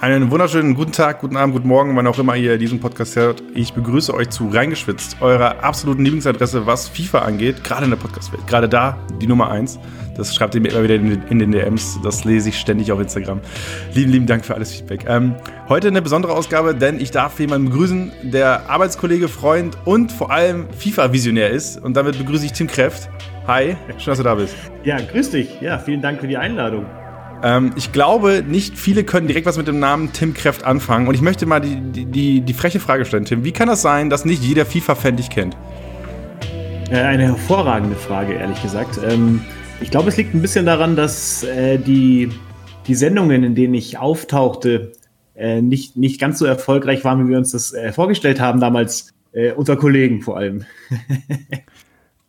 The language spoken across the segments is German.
Einen wunderschönen guten Tag, guten Abend, guten Morgen, wann auch immer ihr diesen Podcast hört. Ich begrüße euch zu Reingeschwitzt, eurer absoluten Lieblingsadresse, was FIFA angeht, gerade in der Podcastwelt. Gerade da die Nummer eins. Das schreibt ihr mir immer wieder in den DMs. Das lese ich ständig auf Instagram. Lieben, lieben Dank für alles Feedback. Ähm, heute eine besondere Ausgabe, denn ich darf jemanden begrüßen, der Arbeitskollege, Freund und vor allem FIFA-Visionär ist. Und damit begrüße ich Tim Kräft. Hi, schön, dass du da bist. Ja, grüß dich. Ja, vielen Dank für die Einladung. Ähm, ich glaube, nicht viele können direkt was mit dem Namen Tim Kräft anfangen. Und ich möchte mal die, die, die freche Frage stellen, Tim. Wie kann das sein, dass nicht jeder FIFA-Fan dich kennt? Äh, eine hervorragende Frage, ehrlich gesagt. Ähm, ich glaube, es liegt ein bisschen daran, dass äh, die, die Sendungen, in denen ich auftauchte, äh, nicht, nicht ganz so erfolgreich waren, wie wir uns das äh, vorgestellt haben, damals äh, unter Kollegen vor allem.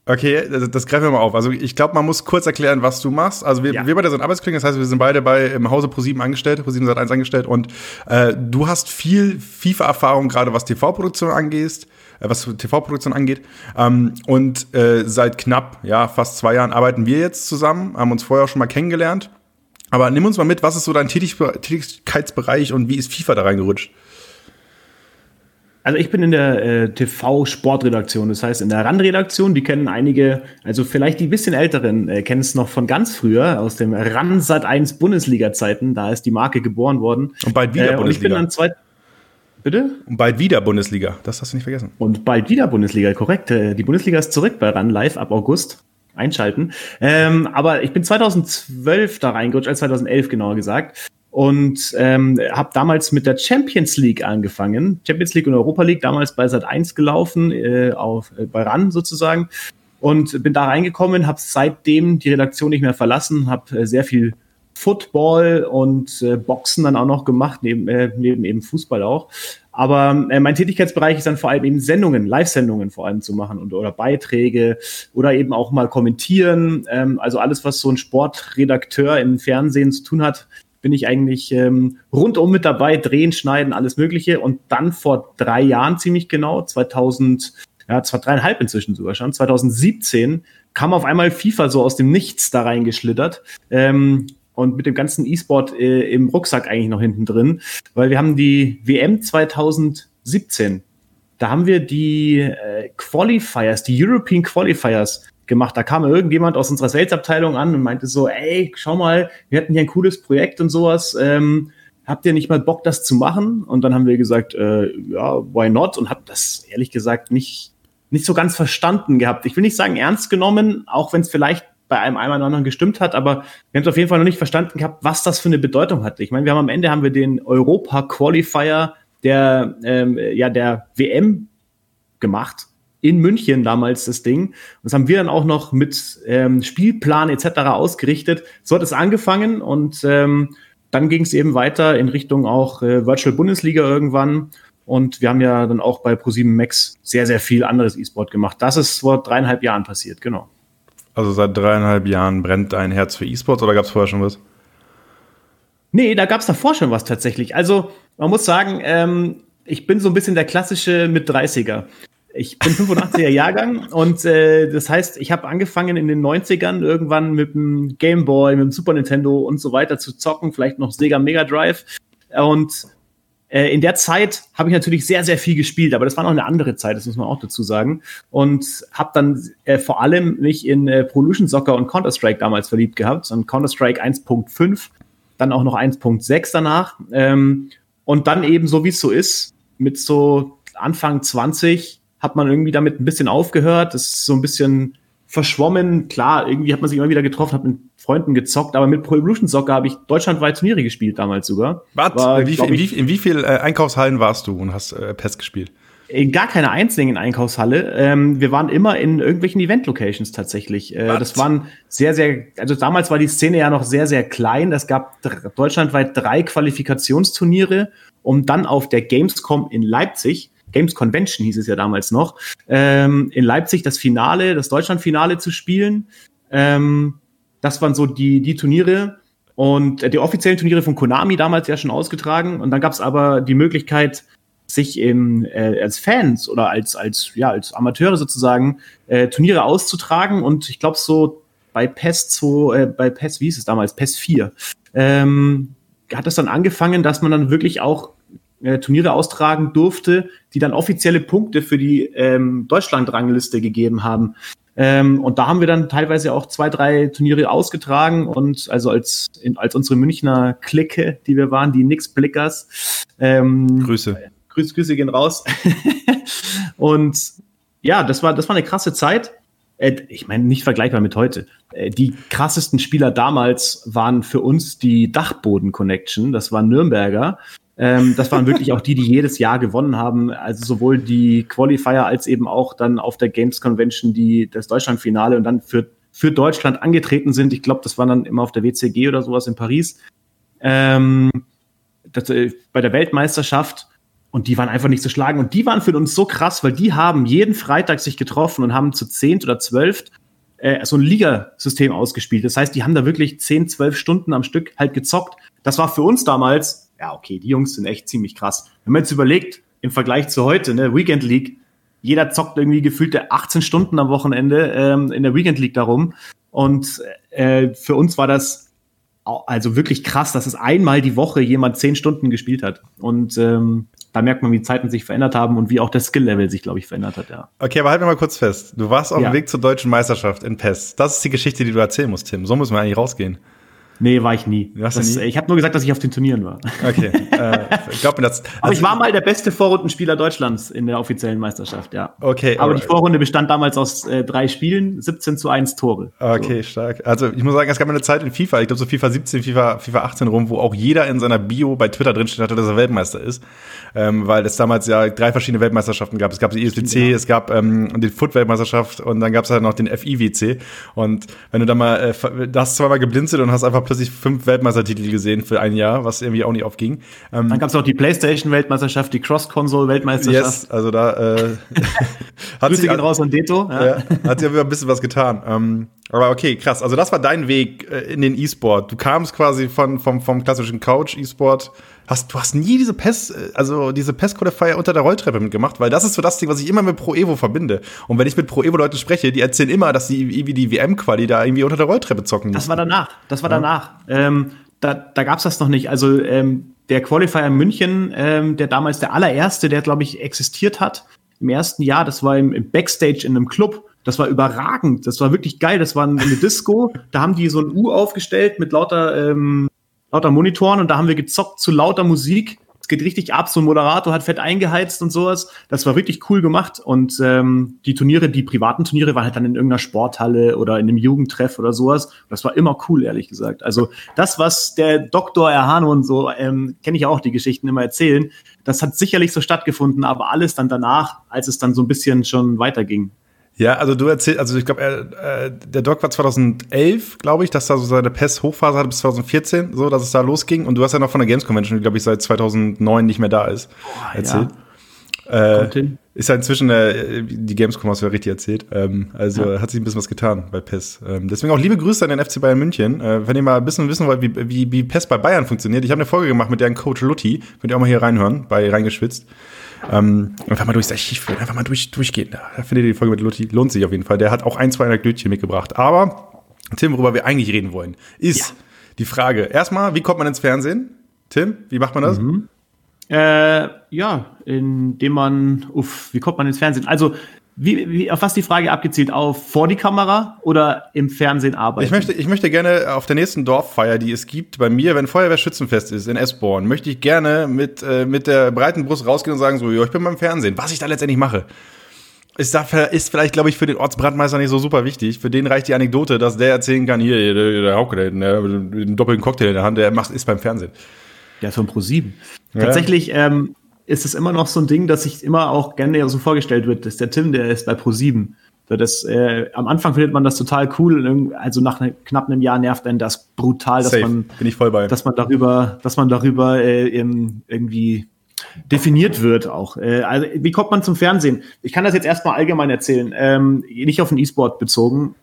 Okay, das, das, greifen wir mal auf. Also ich glaube, man muss kurz erklären, was du machst. Also wir, ja. wir beide sind Arbeitskollegen, das heißt, wir sind beide bei im Hause Pro7 angestellt, Pro7 seit 1 angestellt und äh, du hast viel FIFA-Erfahrung, gerade was TV-Produktion angeht, äh, was TV-Produktion angeht. Ähm, und äh, seit knapp, ja, fast zwei Jahren arbeiten wir jetzt zusammen, haben uns vorher auch schon mal kennengelernt. Aber nimm uns mal mit, was ist so dein Tätig Tätigkeitsbereich und wie ist FIFA da reingerutscht? Also ich bin in der äh, TV-Sportredaktion, das heißt in der RAN-Redaktion, die kennen einige, also vielleicht die bisschen älteren, äh, kennen es noch von ganz früher, aus dem RAN Sat 1 Bundesliga-Zeiten, da ist die Marke geboren worden. Und bald wieder äh, Bundesliga. Und ich bin dann zwei, Bitte? Und bald wieder Bundesliga, das hast du nicht vergessen. Und bald wieder Bundesliga, korrekt. Äh, die Bundesliga ist zurück bei RAN live ab August. Einschalten. Ähm, aber ich bin 2012 da reingerutscht, als 2011 genauer gesagt und ähm, habe damals mit der Champions League angefangen. Champions League und Europa League, damals bei Sat 1 gelaufen, äh, auf, äh, bei RAN sozusagen. Und bin da reingekommen, habe seitdem die Redaktion nicht mehr verlassen, habe äh, sehr viel Football und äh, Boxen dann auch noch gemacht, neben, äh, neben eben Fußball auch. Aber äh, mein Tätigkeitsbereich ist dann vor allem eben Sendungen, Live-Sendungen vor allem zu machen und oder Beiträge oder eben auch mal kommentieren. Ähm, also alles, was so ein Sportredakteur im Fernsehen zu tun hat, bin ich eigentlich ähm, rundum mit dabei, drehen, schneiden, alles Mögliche. Und dann vor drei Jahren ziemlich genau, 2000, ja, zwar dreieinhalb inzwischen sogar schon, 2017 kam auf einmal FIFA so aus dem Nichts da reingeschlittert. Ähm, und mit dem ganzen E-Sport äh, im Rucksack eigentlich noch hinten drin, weil wir haben die WM 2017. Da haben wir die äh, Qualifiers, die European Qualifiers gemacht. Da kam irgendjemand aus unserer Sales-Abteilung an und meinte so, ey, schau mal, wir hatten hier ein cooles Projekt und sowas. Ähm, habt ihr nicht mal Bock, das zu machen? Und dann haben wir gesagt, äh, ja, why not? Und hab das ehrlich gesagt nicht, nicht so ganz verstanden gehabt. Ich will nicht sagen ernst genommen, auch wenn es vielleicht bei einem einen oder anderen gestimmt hat, aber wir haben es auf jeden Fall noch nicht verstanden gehabt, was das für eine Bedeutung hat. Ich meine, wir haben am Ende haben wir den Europa Qualifier der ähm, ja der WM gemacht in München damals das Ding. Das haben wir dann auch noch mit ähm, Spielplan etc. ausgerichtet. So hat es angefangen und ähm, dann ging es eben weiter in Richtung auch äh, Virtual Bundesliga irgendwann. Und wir haben ja dann auch bei ProSieben Max sehr, sehr viel anderes E-Sport gemacht. Das ist vor dreieinhalb Jahren passiert, genau. Also seit dreieinhalb Jahren brennt dein Herz für E-Sport oder gab es vorher schon was? Nee, da gab es davor schon was tatsächlich. Also man muss sagen, ähm, ich bin so ein bisschen der klassische mit 30er. Ich bin 85er Jahrgang und äh, das heißt, ich habe angefangen in den 90ern irgendwann mit dem Game Boy, mit dem Super Nintendo und so weiter zu zocken, vielleicht noch Sega Mega Drive. Und äh, in der Zeit habe ich natürlich sehr, sehr viel gespielt, aber das war noch eine andere Zeit, das muss man auch dazu sagen. Und habe dann äh, vor allem mich in äh, Prolution Soccer und Counter-Strike damals verliebt gehabt. Und Counter-Strike 1.5, dann auch noch 1.6 danach. Ähm, und dann eben so, wie es so ist, mit so Anfang 20 hat man irgendwie damit ein bisschen aufgehört. Das ist so ein bisschen verschwommen. Klar, irgendwie hat man sich immer wieder getroffen, hat mit Freunden gezockt, aber mit Pro Evolution Soccer habe ich deutschlandweit Turniere gespielt damals sogar. Was? War, in, wie, in, wie, in wie viel äh, Einkaufshallen warst du und hast äh, PES gespielt? In gar keiner einzigen Einkaufshalle. Ähm, wir waren immer in irgendwelchen Event-Locations tatsächlich. Äh, das waren sehr, sehr, also damals war die Szene ja noch sehr, sehr klein. Es gab deutschlandweit drei Qualifikationsturniere, um dann auf der Gamescom in Leipzig Games Convention hieß es ja damals noch, ähm, in Leipzig das Finale, das Deutschlandfinale zu spielen. Ähm, das waren so die, die Turniere und äh, die offiziellen Turniere von Konami damals ja schon ausgetragen. Und dann gab es aber die Möglichkeit, sich im, äh, als Fans oder als, als, ja, als Amateure sozusagen äh, Turniere auszutragen. Und ich glaube, so bei PES 2, äh, bei PES, wie hieß es damals, PES 4, ähm, hat es dann angefangen, dass man dann wirklich auch äh, Turniere austragen durfte, die dann offizielle Punkte für die ähm, Deutschland-Rangliste gegeben haben. Ähm, und da haben wir dann teilweise auch zwei, drei Turniere ausgetragen und also als, in, als unsere Münchner Clique, die wir waren, die Nix-Blickers. Ähm, Grüße. Grüße, Grüße gehen raus. und ja, das war, das war eine krasse Zeit. Äh, ich meine, nicht vergleichbar mit heute. Äh, die krassesten Spieler damals waren für uns die Dachboden-Connection. Das waren Nürnberger. Ähm, das waren wirklich auch die, die jedes Jahr gewonnen haben. Also sowohl die Qualifier als eben auch dann auf der Games Convention die, das Deutschlandfinale und dann für, für Deutschland angetreten sind. Ich glaube, das war dann immer auf der WCG oder sowas in Paris. Ähm, das, äh, bei der Weltmeisterschaft. Und die waren einfach nicht zu schlagen. Und die waren für uns so krass, weil die haben jeden Freitag sich getroffen und haben zu zehnt oder zwölft äh, so ein Ligasystem ausgespielt. Das heißt, die haben da wirklich zehn, zwölf Stunden am Stück halt gezockt. Das war für uns damals ja, okay, die Jungs sind echt ziemlich krass. Wenn man jetzt überlegt, im Vergleich zu heute, ne, Weekend League, jeder zockt irgendwie gefühlte 18 Stunden am Wochenende ähm, in der Weekend League darum. Und äh, für uns war das also wirklich krass, dass es einmal die Woche jemand 10 Stunden gespielt hat. Und ähm, da merkt man, wie die Zeiten sich verändert haben und wie auch das Skill-Level sich, glaube ich, verändert hat, ja. Okay, aber halt mir mal kurz fest. Du warst auf ja. dem Weg zur deutschen Meisterschaft in PES. Das ist die Geschichte, die du erzählen musst, Tim. So müssen wir eigentlich rausgehen. Nee, war ich nie. Das, nie? Ich habe nur gesagt, dass ich auf den Turnieren war. Okay. äh, ich glaube das. Also Aber ich war mal der beste Vorrundenspieler Deutschlands in der offiziellen Meisterschaft, ja. Okay. Aber alright. die Vorrunde bestand damals aus äh, drei Spielen, 17 zu 1 Tore. Okay, so. stark. Also ich muss sagen, es gab eine Zeit in FIFA, ich glaube so FIFA 17, FIFA, FIFA 18 rum, wo auch jeder in seiner Bio bei Twitter drinsteht hatte, dass er Weltmeister ist. Ähm, weil es damals ja drei verschiedene Weltmeisterschaften gab. Es gab die ESWC, ja. es gab ähm, die Foot-Weltmeisterschaft und dann gab es halt noch den FIWC. Und wenn du da mal, äh, da hast zweimal geblinzelt und hast einfach plötzlich fünf Weltmeistertitel gesehen für ein Jahr, was irgendwie auch nicht aufging. Ähm, Dann gab es auch die PlayStation-Weltmeisterschaft, die Cross-Console-Weltmeisterschaft. Yes, also da äh, hat sich gehen raus an Deto. Ja. ja. hat sich ein bisschen was getan. Ähm, aber okay, krass. Also das war dein Weg äh, in den E-Sport. Du kamst quasi von, vom, vom klassischen Couch-E-Sport hast, du hast nie diese PES, äh, also diese PES Qualifier unter der Rolltreppe mitgemacht, weil das ist so das Ding, was ich immer mit Pro Evo verbinde. Und wenn ich mit Pro Evo Leuten spreche, die erzählen immer, dass sie irgendwie die WM Quali da irgendwie unter der Rolltreppe zocken. Das war danach. Das war ja. danach. Ähm, da da gab es das noch nicht. Also ähm, der Qualifier in München, ähm, der damals der allererste, der glaube ich existiert hat im ersten Jahr, das war im, im Backstage in einem Club. Das war überragend. Das war wirklich geil. Das war eine Disco. da haben die so ein U aufgestellt mit lauter ähm, lauter Monitoren und da haben wir gezockt zu lauter Musik. Es geht richtig ab, so ein Moderator hat fett eingeheizt und sowas. Das war wirklich cool gemacht. Und ähm, die Turniere, die privaten Turniere, waren halt dann in irgendeiner Sporthalle oder in einem Jugendtreff oder sowas. Das war immer cool, ehrlich gesagt. Also das, was der Doktor Erhano und so, ähm, kenne ich auch die Geschichten immer erzählen, das hat sicherlich so stattgefunden, aber alles dann danach, als es dann so ein bisschen schon weiterging. Ja, also du erzählst, also ich glaube, äh, der Doc war 2011, glaube ich, dass da so seine PES-Hochphase hatte bis 2014, so, dass es da losging. Und du hast ja noch von der Games Convention, die, glaube ich, seit 2009 nicht mehr da ist, Boah, erzählt. Ja. Äh, ist ja inzwischen äh, die Gamescom hast du ja richtig erzählt. Ähm, also ja. hat sich ein bisschen was getan bei PES. Ähm, deswegen auch liebe Grüße an den FC Bayern München. Äh, wenn ihr mal ein bisschen wissen wollt, wie, wie, wie PES bei Bayern funktioniert. Ich habe eine Folge gemacht mit deren Coach Lutti. Könnt ihr auch mal hier reinhören, bei Reingeschwitzt. Ähm, einfach mal durchs Archiv führen, einfach mal durch, durchgehen. Da, findet ihr die Folge mit Lutti. Lohnt sich auf jeden Fall. Der hat auch ein, zwei Anekdötchen mitgebracht. Aber, Tim, worüber wir eigentlich reden wollen, ist ja. die Frage. Erstmal, wie kommt man ins Fernsehen? Tim, wie macht man das? Mhm. Äh, ja, indem man, uff, wie kommt man ins Fernsehen? Also wie, wie, auf was die Frage abgezielt? Auf vor die Kamera oder im Fernsehen arbeiten? Ich möchte, ich möchte gerne auf der nächsten Dorffeier, die es gibt, bei mir, wenn Feuerwehrschützenfest ist in Esborn, möchte ich gerne mit, äh, mit der breiten Brust rausgehen und sagen, so, ja, ich bin beim Fernsehen. Was ich da letztendlich mache. Ist, da, ist vielleicht, glaube ich, für den Ortsbrandmeister nicht so super wichtig. Für den reicht die Anekdote, dass der erzählen kann, hier, der, der Hauke, der, der, mit einem doppelten Cocktail in der Hand, der macht, ist beim Fernsehen. Der ist von Pro7. Ja. Tatsächlich, ähm, ist es immer noch so ein Ding, dass sich immer auch gerne so vorgestellt wird, dass der Tim, der ist bei Pro7. Das, äh, am Anfang findet man das total cool, also nach ne, knapp einem Jahr nervt einen das brutal, dass Safe. man, dass man darüber, dass man darüber äh, irgendwie definiert wird auch. Äh, also wie kommt man zum Fernsehen? Ich kann das jetzt erstmal allgemein erzählen, ähm, nicht auf den E-Sport bezogen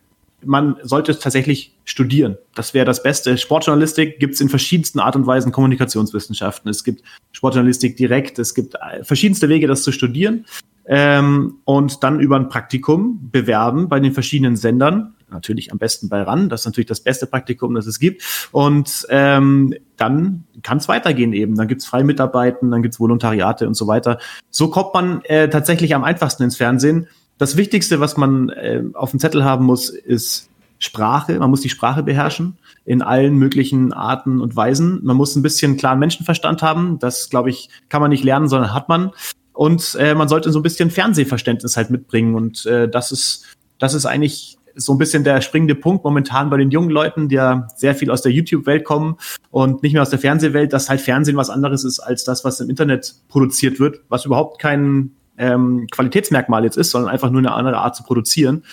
man sollte es tatsächlich studieren. Das wäre das Beste. Sportjournalistik gibt es in verschiedensten Art und Weisen Kommunikationswissenschaften. Es gibt Sportjournalistik direkt, es gibt äh, verschiedenste Wege, das zu studieren. Ähm, und dann über ein Praktikum bewerben bei den verschiedenen Sendern. natürlich am besten bei RAN. Das ist natürlich das beste Praktikum, das es gibt. Und ähm, dann kann es weitergehen eben. Dann gibt's Freimitarbeiten, dann gibt's Volontariate und so weiter. So kommt man äh, tatsächlich am einfachsten ins Fernsehen. Das Wichtigste, was man äh, auf dem Zettel haben muss, ist Sprache. Man muss die Sprache beherrschen in allen möglichen Arten und Weisen. Man muss ein bisschen klaren Menschenverstand haben. Das, glaube ich, kann man nicht lernen, sondern hat man. Und äh, man sollte so ein bisschen Fernsehverständnis halt mitbringen. Und äh, das ist, das ist eigentlich so ein bisschen der springende Punkt momentan bei den jungen Leuten, die ja sehr viel aus der YouTube-Welt kommen und nicht mehr aus der Fernsehwelt, dass halt Fernsehen was anderes ist als das, was im Internet produziert wird, was überhaupt kein ähm, Qualitätsmerkmal jetzt ist, sondern einfach nur eine andere Art zu produzieren.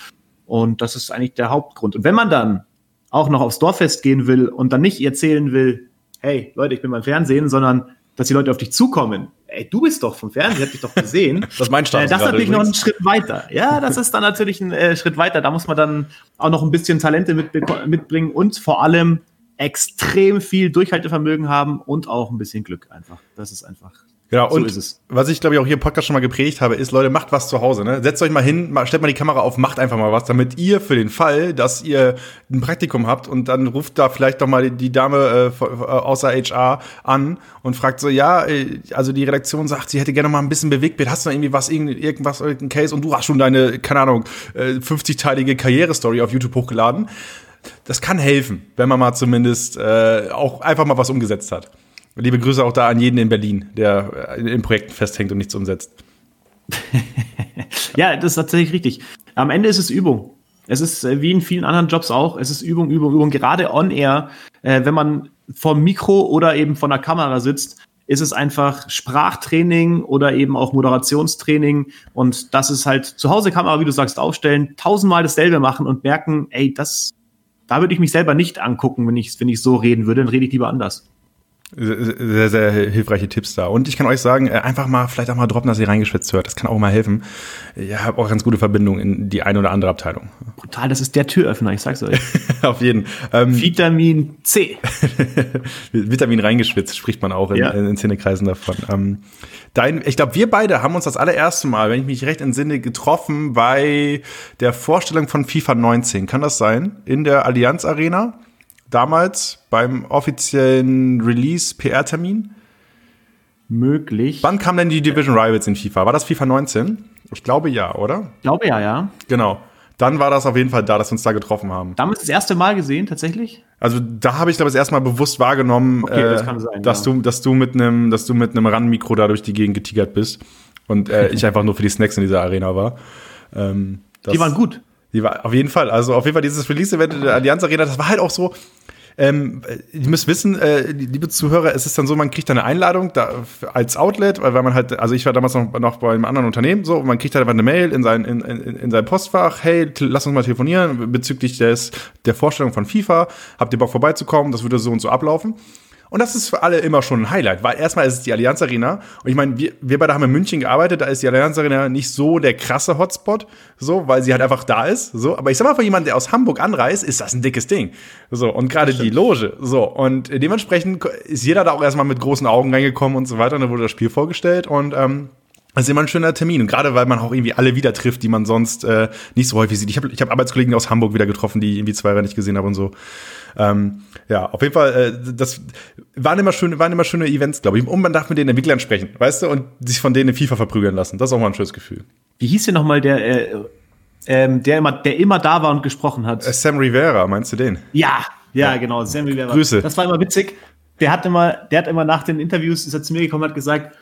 Und das ist eigentlich der Hauptgrund. Und wenn man dann auch noch aufs Dorffest gehen will und dann nicht erzählen will, hey Leute, ich bin beim Fernsehen, sondern dass die Leute auf dich zukommen. Ey, du bist doch vom Fernsehen, ich hab dich doch gesehen. das ist mein Start. Äh, das ist natürlich übrigens. noch ein Schritt weiter. Ja, das ist dann natürlich ein äh, Schritt weiter. Da muss man dann auch noch ein bisschen Talente mit, mitbringen und vor allem extrem viel Durchhaltevermögen haben und auch ein bisschen Glück einfach. Das ist einfach Genau, so und was ich glaube ich auch hier im Podcast schon mal gepredigt habe, ist, Leute, macht was zu Hause. Ne? Setzt euch mal hin, stellt mal die Kamera auf, macht einfach mal was, damit ihr für den Fall, dass ihr ein Praktikum habt und dann ruft da vielleicht doch mal die Dame äh, außer HR an und fragt so, ja, äh, also die Redaktion sagt, sie hätte gerne mal ein bisschen Bewegtbild, hast du noch irgendwie was, irgendwas, irgendein Case und du hast schon deine, keine Ahnung, 50-teilige äh, Karrierestory auf YouTube hochgeladen. Das kann helfen, wenn man mal zumindest äh, auch einfach mal was umgesetzt hat. Liebe Grüße auch da an jeden in Berlin, der in Projekten festhängt und nichts umsetzt. ja, das ist tatsächlich richtig. Am Ende ist es Übung. Es ist äh, wie in vielen anderen Jobs auch, es ist Übung, Übung, Übung. Gerade on air, äh, wenn man vor Mikro oder eben vor einer Kamera sitzt, ist es einfach Sprachtraining oder eben auch Moderationstraining. Und das ist halt zu Hause Kamera, wie du sagst, aufstellen, tausendmal dasselbe machen und merken, ey, das, da würde ich mich selber nicht angucken, wenn ich, wenn ich so reden würde, dann rede ich lieber anders sehr, sehr hilfreiche Tipps da. Und ich kann euch sagen, äh, einfach mal, vielleicht auch mal droppen, dass ihr reingeschwitzt hört. Das kann auch mal helfen. Ich habe auch ganz gute Verbindung in die eine oder andere Abteilung. Brutal, das ist der Türöffner, ich sag's euch. Auf jeden. Ähm, Vitamin C. Vitamin reingeschwitzt, spricht man auch in, ja. in, in Szenekreisen davon. Ähm, dein, ich glaube, wir beide haben uns das allererste Mal, wenn ich mich recht entsinne, getroffen bei der Vorstellung von FIFA 19. Kann das sein? In der Allianz Arena? Damals beim offiziellen Release-PR-Termin? Möglich. Wann kam denn die Division Rivals in FIFA? War das FIFA 19? Ich glaube ja, oder? Ich glaube ja, ja. Genau. Dann war das auf jeden Fall da, dass wir uns da getroffen haben. Damals das erste Mal gesehen, tatsächlich? Also da habe ich, glaube ich, das erste Mal bewusst wahrgenommen, okay, das äh, sein, dass, ja. du, dass du mit einem, dass du mit einem RAN-Mikro da durch die Gegend getigert bist und äh, ich einfach nur für die Snacks in dieser Arena war. Ähm, die waren gut. Die war auf jeden Fall. Also auf jeden Fall dieses Release-Event in der Allianz Arena, das war halt auch so. Ähm, ihr müsst wissen, äh, liebe Zuhörer, es ist dann so, man kriegt eine Einladung da, als Outlet, weil man halt, also ich war damals noch, noch bei einem anderen Unternehmen, so, und man kriegt halt einfach eine Mail in sein, in, in, in sein Postfach, hey, lass uns mal telefonieren bezüglich des, der Vorstellung von FIFA, habt ihr Bock vorbeizukommen, das würde so und so ablaufen. Und das ist für alle immer schon ein Highlight, weil erstmal ist es die Allianz Arena. Und ich meine, wir, wir beide haben in München gearbeitet, da ist die Allianz Arena nicht so der krasse Hotspot, so, weil sie halt einfach da ist. So, aber ich sag mal, für jemanden, der aus Hamburg anreist, ist das ein dickes Ding. So, und gerade die Loge. So, und dementsprechend ist jeder da auch erstmal mit großen Augen reingekommen und so weiter. Und dann wurde das Spiel vorgestellt und ähm, das ist immer ein schöner Termin. Und gerade weil man auch irgendwie alle wieder trifft, die man sonst äh, nicht so häufig sieht. Ich habe ich hab Arbeitskollegen aus Hamburg wieder getroffen, die irgendwie zwei Jahre nicht gesehen habe und so. Ähm, ja, auf jeden Fall, äh, das waren immer schöne, waren immer schöne Events, glaube ich. Und man darf mit den Entwicklern sprechen, weißt du, und sich von denen in FIFA verprügeln lassen. Das ist auch mal ein schönes Gefühl. Wie hieß denn nochmal der, äh, ähm, der, immer, der immer da war und gesprochen hat? Äh, Sam Rivera, meinst du den? Ja, ja, ja, genau, Sam Rivera. Grüße. Das war immer witzig. Der hat immer, der hat immer nach den Interviews, ist er zu mir gekommen, hat gesagt,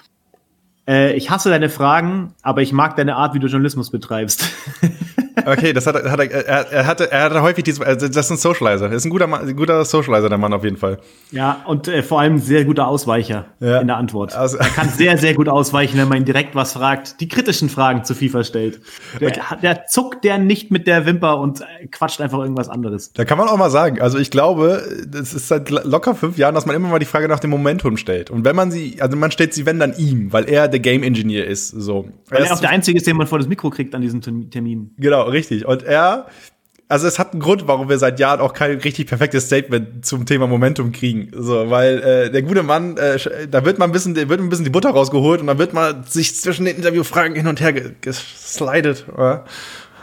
äh, ich hasse deine Fragen, aber ich mag deine Art, wie du Journalismus betreibst. Okay, das hat, hat er, er, er, hatte, er hatte häufig diese, also das ist ein Socializer. Das ist ein guter, ein guter Socializer, der Mann auf jeden Fall. Ja, und äh, vor allem sehr guter Ausweicher ja. in der Antwort. Also, er kann sehr, sehr gut ausweichen, wenn man ihn direkt was fragt, die kritischen Fragen zu FIFA stellt. Der, okay. der zuckt der nicht mit der Wimper und äh, quatscht einfach irgendwas anderes. Da kann man auch mal sagen, also ich glaube, das ist seit locker fünf Jahren, dass man immer mal die Frage nach dem Momentum stellt. Und wenn man sie, also man stellt sie, wenn dann ihm, weil er der Game Engineer ist, so. Weil er, er auch der Einzige ist, den man vor das Mikro kriegt an diesem Termin. Genau, richtig. Und er, also es hat einen Grund, warum wir seit Jahren auch kein richtig perfektes Statement zum Thema Momentum kriegen. So, weil äh, der gute Mann, äh, da wird mal ein bisschen, wird ein bisschen die Butter rausgeholt und dann wird mal sich zwischen den Interviewfragen hin und her geslidet. Oder?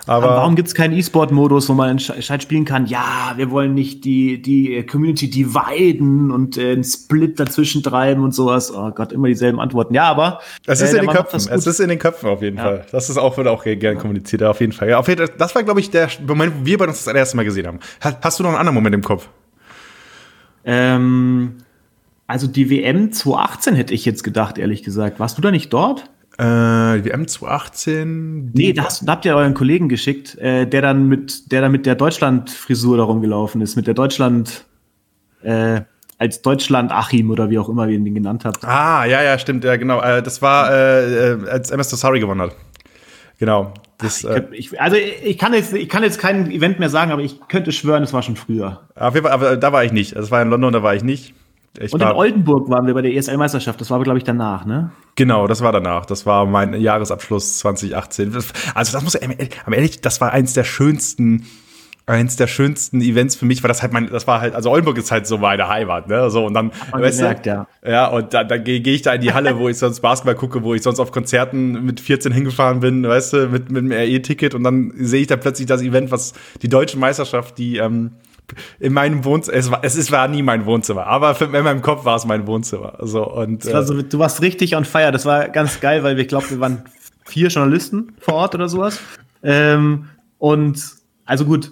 Aber, warum gibt es keinen E-Sport-Modus, wo man entscheidend spielen kann, ja, wir wollen nicht die, die Community dividen und äh, einen Split dazwischen treiben und sowas. Oh Gott, immer dieselben Antworten. Ja, aber. Es ist äh, in den Köpfen. Es ist in den Köpfen auf jeden ja. Fall. Das ist auch, wird auch gern kommuniziert, auf jeden Fall. Ja, auf jeden Fall. Das war, glaube ich, der Moment, wo wir bei uns das erste Mal gesehen haben. Hast du noch einen anderen Moment im Kopf? Ähm, also die WM 2018 hätte ich jetzt gedacht, ehrlich gesagt. Warst du da nicht dort? Äh, WM 2018. Nee, da, hast, da habt ihr euren Kollegen geschickt, äh, der dann mit der dann mit der Deutschland-Frisur da rumgelaufen ist, mit der Deutschland äh, als Deutschland-Achim oder wie auch immer ihr ihn genannt habt. Ah, ja, ja, stimmt, ja, genau. Äh, das war, äh, äh als MS Sorry gewonnen hat. Genau. Das, Ach, ich, ich, also ich kann, jetzt, ich kann jetzt kein Event mehr sagen, aber ich könnte schwören, es war schon früher. Auf jeden Fall, aber da war ich nicht. Das war in London, da war ich nicht. Ich und in Oldenburg waren wir bei der ESL-Meisterschaft. Das war aber, glaube ich, danach, ne? Genau, das war danach. Das war mein Jahresabschluss 2018. Also das muss am ehrlich, das war eins der schönsten eins der schönsten Events für mich, weil das halt mein, das war halt, also Oldenburg ist halt so meine Heimat, ne? So und dann, weißt gemerkt, du, ja. ja, und da, dann gehe geh ich da in die Halle, wo ich sonst Basketball gucke, wo ich sonst auf Konzerten mit 14 hingefahren bin, weißt du, mit, mit einem RE-Ticket und dann sehe ich da plötzlich das Event, was die deutsche Meisterschaft, die ähm, in meinem Wohnzimmer, es war, es ist, war nie mein Wohnzimmer, aber für, in meinem Kopf war es mein Wohnzimmer. So, und, äh, so, du warst richtig on fire. Das war ganz geil, weil wir, glaube wir waren vier Journalisten vor Ort oder sowas. Ähm, und also gut,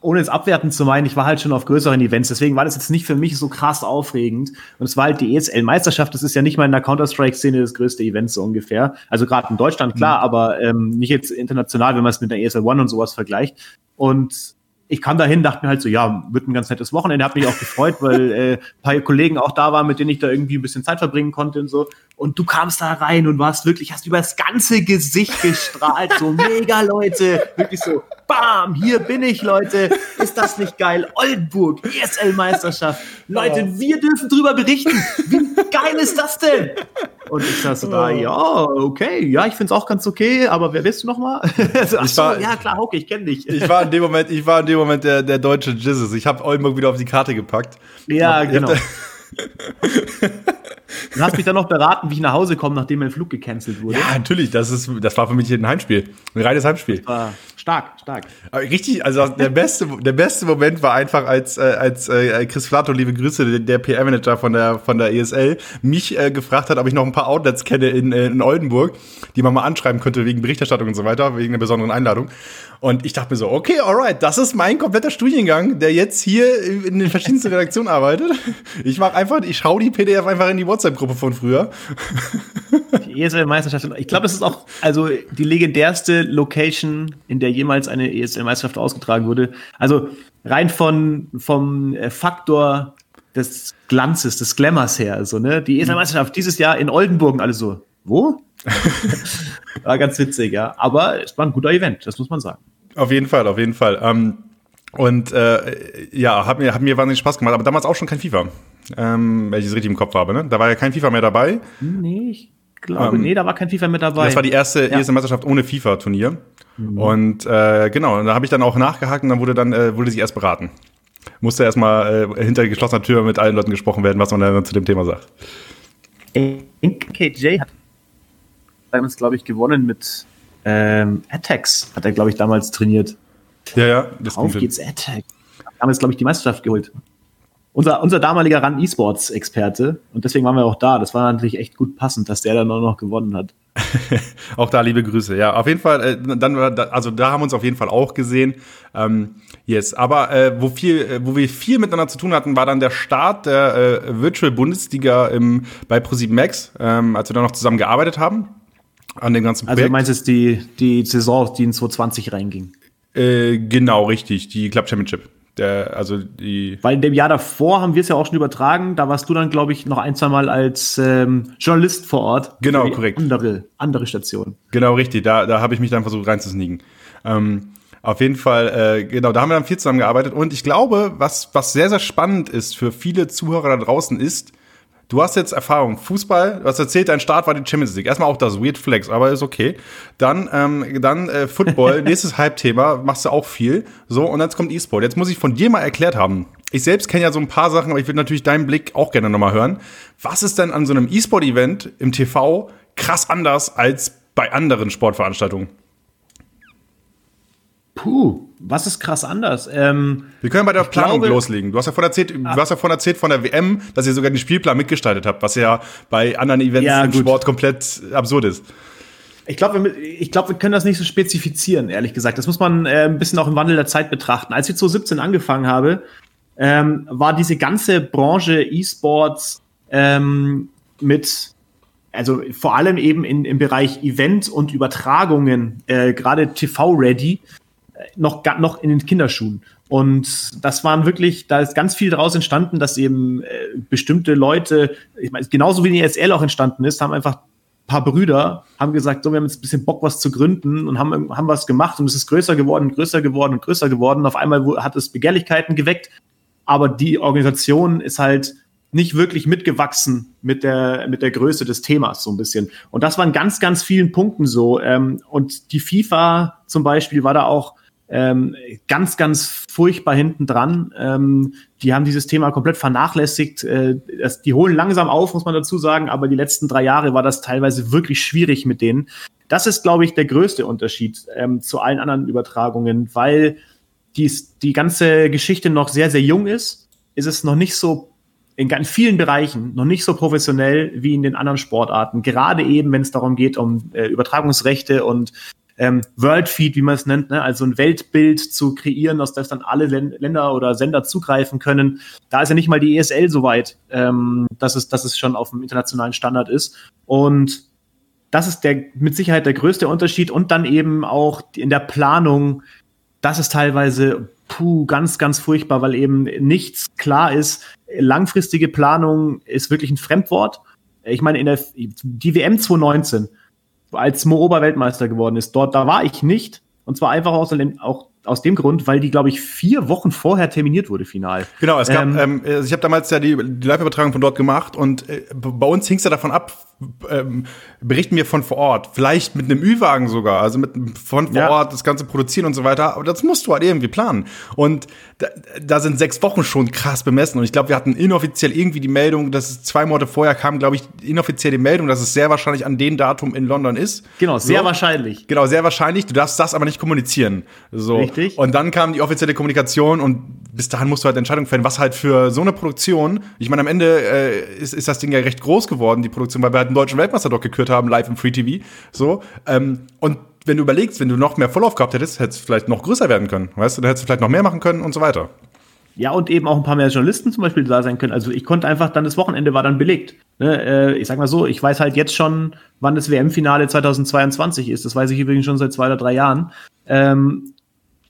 ohne es abwertend zu meinen, ich war halt schon auf größeren Events, deswegen war das jetzt nicht für mich so krass aufregend. Und es war halt die ESL-Meisterschaft, das ist ja nicht mal in der Counter-Strike-Szene das größte Event so ungefähr. Also gerade in Deutschland, klar, mhm. aber ähm, nicht jetzt international, wenn man es mit der ESL One und sowas vergleicht. Und ich kam dahin, dachte mir halt so, ja, wird ein ganz nettes Wochenende, hat mich auch gefreut, weil äh, paar Kollegen auch da waren, mit denen ich da irgendwie ein bisschen Zeit verbringen konnte und so. Und du kamst da rein und warst wirklich, hast über das ganze Gesicht gestrahlt, so mega Leute, wirklich so, bam, hier bin ich, Leute, ist das nicht geil? Oldenburg, ESL-Meisterschaft, Leute, oh. wir dürfen drüber berichten, wie geil ist das denn? Und ich saß so da, oh. ja, okay, ja, ich find's auch ganz okay, aber wer bist du nochmal? so, ach so, war, ja klar, okay, ich kenne dich. ich war in dem Moment, ich war in dem Moment der, der deutsche Jizzes. Ich habe Oldenburg wieder auf die Karte gepackt. Ja, genau. Du hast mich dann noch beraten, wie ich nach Hause komme, nachdem mein Flug gecancelt wurde. Ja, natürlich. Das, ist, das war für mich ein Heimspiel. Ein reines Heimspiel. Das war stark, stark. Aber richtig, also der beste, der beste Moment war einfach, als, äh, als äh, Chris Flato, liebe Grüße, der PR-Manager von der, von der ESL, mich äh, gefragt hat, ob ich noch ein paar Outlets kenne in, äh, in Oldenburg, die man mal anschreiben könnte wegen Berichterstattung und so weiter, wegen einer besonderen Einladung. Und ich dachte mir so, okay, alright, das ist mein kompletter Studiengang, der jetzt hier in den verschiedensten Redaktionen arbeitet. Ich mache einfach, ich schaue die PDF einfach in die WhatsApp-Gruppe von früher. Die ESL-Meisterschaft. Ich glaube, das ist auch also die legendärste Location, in der jemals eine ESL-Meisterschaft ausgetragen wurde. Also rein von vom äh, Faktor des Glanzes, des Glamours her. Also, ne? Die ESL-Meisterschaft dieses Jahr in Oldenburg, alle so, wo? war ganz witzig, ja. Aber es war ein guter Event, das muss man sagen. Auf jeden Fall, auf jeden Fall. Ähm, und äh, ja, hat mir, hat mir wahnsinnig Spaß gemacht, aber damals auch schon kein FIFA. Ähm, wenn ich es richtig im Kopf habe, ne? Da war ja kein FIFA mehr dabei. Nee, ich glaube, ähm, nee, da war kein FIFA mehr dabei. Das war die erste, ja. erste Meisterschaft ohne FIFA-Turnier. Mhm. Und äh, genau, und da habe ich dann auch nachgehakt und dann wurde dann äh, wurde sie erst beraten. Musste erstmal äh, hinter geschlossener Tür mit allen Leuten gesprochen werden, was man dann zu dem Thema sagt. KJ hat damals, glaube ich, gewonnen mit ähm, Attacks. Hat er, glaube ich, damals trainiert. Ja, ja. Das Auf geht's Attack. Damals, glaube ich, die Meisterschaft geholt. Unser, unser damaliger RAN E-Sports-Experte. Und deswegen waren wir auch da. Das war natürlich echt gut passend, dass der dann auch noch gewonnen hat. auch da liebe Grüße. Ja, auf jeden Fall. Äh, dann, also da haben wir uns auf jeden Fall auch gesehen. Ähm, yes, aber äh, wo viel, äh, wo wir viel miteinander zu tun hatten, war dann der Start der äh, Virtual Bundesliga im, bei Pro7 Max, ähm, als wir da noch zusammen gearbeitet haben an dem ganzen Projekt. Also du meinst jetzt die, die Saison, die in 2020 reinging? Äh, genau, richtig, die Club Championship. Der, also die Weil in dem Jahr davor haben wir es ja auch schon übertragen. Da warst du dann, glaube ich, noch ein, zwei Mal als ähm, Journalist vor Ort. Genau, korrekt. Andere, andere Station. Genau, richtig. Da, da habe ich mich dann versucht reinzusneaken. Ähm, auf jeden Fall, äh, genau, da haben wir dann viel zusammengearbeitet. Und ich glaube, was, was sehr, sehr spannend ist für viele Zuhörer da draußen ist, Du hast jetzt Erfahrung. Fußball, du hast erzählt, dein Start war die Champions League. Erstmal auch das Weird Flex, aber ist okay. Dann, ähm, dann äh, Football, nächstes Halbthema, machst du auch viel. So, und jetzt kommt E-Sport. Jetzt muss ich von dir mal erklärt haben. Ich selbst kenne ja so ein paar Sachen, aber ich würde natürlich deinen Blick auch gerne nochmal hören. Was ist denn an so einem E-Sport-Event im TV krass anders als bei anderen Sportveranstaltungen? Puh, was ist krass anders? Ähm, Wir können bei der Planung glaube, loslegen. Du hast ja vorhin erzählt, du hast ja vorhin erzählt von der WM, dass ihr sogar den Spielplan mitgestaltet habt, was ja bei anderen Events ja, im gut. Sport komplett absurd ist. Ich glaube, ich glaube, wir können das nicht so spezifizieren, ehrlich gesagt. Das muss man äh, ein bisschen auch im Wandel der Zeit betrachten. Als ich 2017 angefangen habe, ähm, war diese ganze Branche E-Sports ähm, mit also vor allem eben in, im Bereich Event und Übertragungen, äh, gerade TV-ready, noch, noch in den Kinderschuhen. Und das waren wirklich, da ist ganz viel daraus entstanden, dass eben äh, bestimmte Leute, ich meine, genauso wie die ESL auch entstanden ist, haben einfach ein paar Brüder, haben gesagt, so, wir haben jetzt ein bisschen Bock, was zu gründen und haben, haben was gemacht und es ist größer geworden, größer geworden und größer geworden. Auf einmal hat es Begehrlichkeiten geweckt, aber die Organisation ist halt nicht wirklich mitgewachsen mit der, mit der Größe des Themas so ein bisschen. Und das war in ganz, ganz vielen Punkten so. Ähm, und die FIFA zum Beispiel war da auch ähm, ganz, ganz furchtbar hinten dran. Ähm, die haben dieses Thema komplett vernachlässigt. Äh, das, die holen langsam auf, muss man dazu sagen, aber die letzten drei Jahre war das teilweise wirklich schwierig mit denen. Das ist, glaube ich, der größte Unterschied ähm, zu allen anderen Übertragungen, weil die, die ganze Geschichte noch sehr, sehr jung ist, ist es noch nicht so in ganz vielen Bereichen noch nicht so professionell wie in den anderen Sportarten. Gerade eben, wenn es darum geht, um äh, Übertragungsrechte und ähm, Worldfeed, wie man es nennt, ne? also ein Weltbild zu kreieren, aus das dann alle Länder oder Sender zugreifen können. Da ist ja nicht mal die ESL so weit, ähm, dass, es, dass es schon auf dem internationalen Standard ist. Und das ist der mit Sicherheit der größte Unterschied. Und dann eben auch in der Planung, das ist teilweise puh, ganz, ganz furchtbar, weil eben nichts klar ist. Langfristige Planung ist wirklich ein Fremdwort. Ich meine, in der die WM 2019, als Mo Oberweltmeister geworden ist, dort, da war ich nicht. Und zwar einfach aus, auch aus dem Grund, weil die, glaube ich, vier Wochen vorher terminiert wurde, final. Genau, es gab, ähm, ähm, also ich habe damals ja die, die Live-Übertragung von dort gemacht und äh, bei uns hing es ja davon ab, ähm, berichten wir von vor Ort. Vielleicht mit einem Ü-Wagen sogar, also mit von vor ja. Ort das Ganze produzieren und so weiter. Aber das musst du halt irgendwie planen. Und da, da sind sechs Wochen schon krass bemessen. Und ich glaube, wir hatten inoffiziell irgendwie die Meldung, dass es zwei Monate vorher kam, glaube ich, inoffiziell die Meldung, dass es sehr wahrscheinlich an dem Datum in London ist. Genau, sehr so. wahrscheinlich. Genau, sehr wahrscheinlich. Du darfst das aber nicht kommunizieren. So. Richtig. Und dann kam die offizielle Kommunikation und bis dahin musst du halt Entscheidungen fällen, was halt für so eine Produktion. Ich meine, am Ende äh, ist, ist das Ding ja recht groß geworden, die Produktion, weil wir halt einen deutschen Weltmeister doch gekürt haben, live im Free TV. So. Ähm, und wenn du überlegst, wenn du noch mehr Vorlauf gehabt hättest, hättest du vielleicht noch größer werden können. Weißt du, da hättest du vielleicht noch mehr machen können und so weiter. Ja, und eben auch ein paar mehr Journalisten zum Beispiel da sein können. Also ich konnte einfach dann, das Wochenende war dann belegt. Ne, äh, ich sag mal so, ich weiß halt jetzt schon, wann das WM-Finale 2022 ist. Das weiß ich übrigens schon seit zwei oder drei Jahren. Ähm,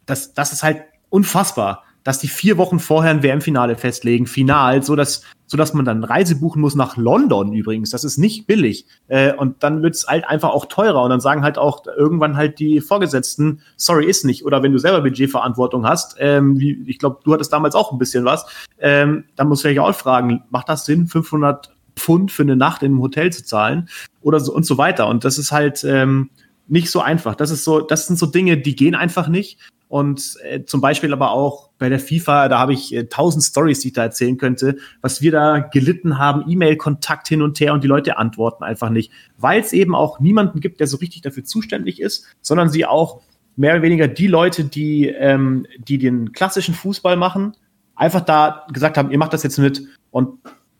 das, das ist halt unfassbar dass die vier Wochen vorher ein WM-Finale festlegen, final, so dass, so dass man dann Reise buchen muss nach London übrigens. Das ist nicht billig. Äh, und dann wird es halt einfach auch teurer. Und dann sagen halt auch irgendwann halt die Vorgesetzten, sorry, ist nicht. Oder wenn du selber Budgetverantwortung hast, ähm, wie, ich glaube, du hattest damals auch ein bisschen was, ähm, dann musst du dich auch fragen, macht das Sinn, 500 Pfund für eine Nacht in einem Hotel zu zahlen? Oder so und so weiter. Und das ist halt, ähm, nicht so einfach. Das ist so, das sind so Dinge, die gehen einfach nicht. Und äh, zum Beispiel aber auch bei der FIFA, da habe ich äh, tausend äh, Stories, die ich da erzählen könnte, was wir da gelitten haben, E-Mail-Kontakt hin und her und die Leute antworten einfach nicht, weil es eben auch niemanden gibt, der so richtig dafür zuständig ist, sondern sie auch mehr oder weniger die Leute, die, ähm, die den klassischen Fußball machen, einfach da gesagt haben, ihr macht das jetzt mit und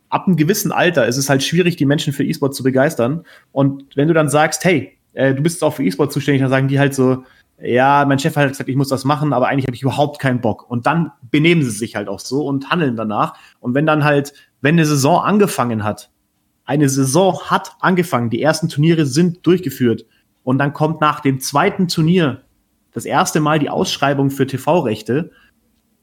ab einem gewissen Alter ist es halt schwierig, die Menschen für E-Sport zu begeistern. Und wenn du dann sagst, hey, äh, du bist auch für E-Sport zuständig, dann sagen die halt so, ja, mein Chef hat gesagt, ich muss das machen, aber eigentlich habe ich überhaupt keinen Bock. Und dann benehmen sie sich halt auch so und handeln danach. Und wenn dann halt, wenn eine Saison angefangen hat, eine Saison hat angefangen, die ersten Turniere sind durchgeführt und dann kommt nach dem zweiten Turnier das erste Mal die Ausschreibung für TV-Rechte,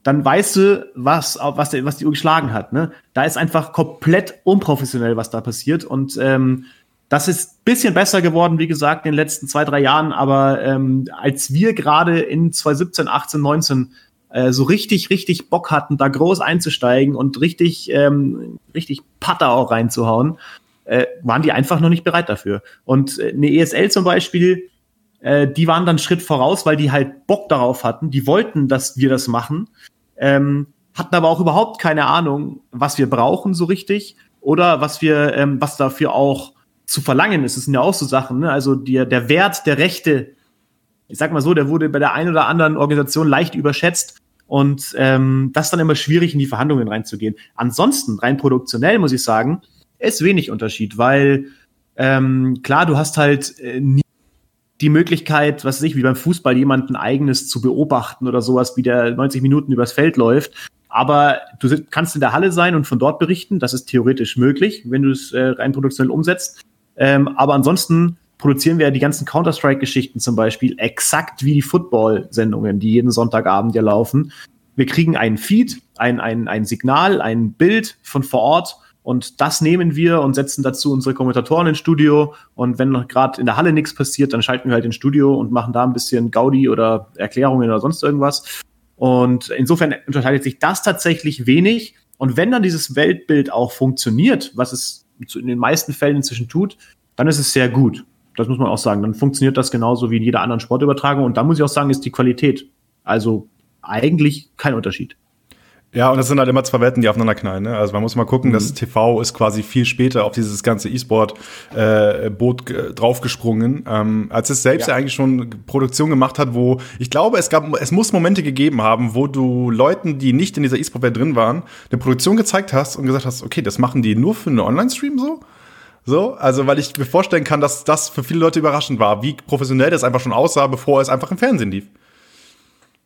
dann weißt du, was, was, was die Uhr geschlagen hat. Ne? Da ist einfach komplett unprofessionell, was da passiert. Und ähm, das ist ein bisschen besser geworden, wie gesagt, in den letzten zwei, drei Jahren. Aber ähm, als wir gerade in 2017, 18, 19 äh, so richtig, richtig Bock hatten, da groß einzusteigen und richtig, ähm, richtig Patter auch reinzuhauen, äh, waren die einfach noch nicht bereit dafür. Und äh, eine ESL zum Beispiel, äh, die waren dann Schritt voraus, weil die halt Bock darauf hatten. Die wollten, dass wir das machen, ähm, hatten aber auch überhaupt keine Ahnung, was wir brauchen so richtig oder was wir, ähm, was dafür auch zu verlangen ist. Das sind ja auch so Sachen. Ne? Also die, der Wert der Rechte ich sag mal so, der wurde bei der einen oder anderen Organisation leicht überschätzt. Und ähm, das ist dann immer schwierig, in die Verhandlungen reinzugehen. Ansonsten, rein produktionell, muss ich sagen, ist wenig Unterschied, weil ähm, klar, du hast halt äh, nie die Möglichkeit, was weiß ich, wie beim Fußball jemanden eigenes zu beobachten oder sowas, wie der 90 Minuten übers Feld läuft. Aber du kannst in der Halle sein und von dort berichten. Das ist theoretisch möglich, wenn du es äh, rein produktionell umsetzt. Ähm, aber ansonsten produzieren wir ja die ganzen Counter-Strike-Geschichten zum Beispiel exakt wie die Football-Sendungen, die jeden Sonntagabend ja laufen. Wir kriegen einen Feed, ein, ein, ein Signal, ein Bild von vor Ort und das nehmen wir und setzen dazu unsere Kommentatoren ins Studio. Und wenn gerade in der Halle nichts passiert, dann schalten wir halt ins Studio und machen da ein bisschen Gaudi oder Erklärungen oder sonst irgendwas. Und insofern unterscheidet sich das tatsächlich wenig. Und wenn dann dieses Weltbild auch funktioniert, was es in den meisten Fällen inzwischen tut, dann ist es sehr gut. Das muss man auch sagen. Dann funktioniert das genauso wie in jeder anderen Sportübertragung. Und da muss ich auch sagen, ist die Qualität. Also eigentlich kein Unterschied. Ja, und das sind halt immer zwei Welten, die aufeinander knallen. Ne? Also man muss mal gucken, mhm. dass TV ist quasi viel später auf dieses ganze E-Sport-Boot äh, draufgesprungen, ähm, als es selbst ja. ja. eigentlich schon Produktion gemacht hat, wo ich glaube, es gab, es muss Momente gegeben haben, wo du Leuten, die nicht in dieser E-Sport-Welt drin waren, eine Produktion gezeigt hast und gesagt hast, okay, das machen die nur für einen Online-Stream so? So, also weil ich mir vorstellen kann, dass das für viele Leute überraschend war, wie professionell das einfach schon aussah, bevor es einfach im Fernsehen lief.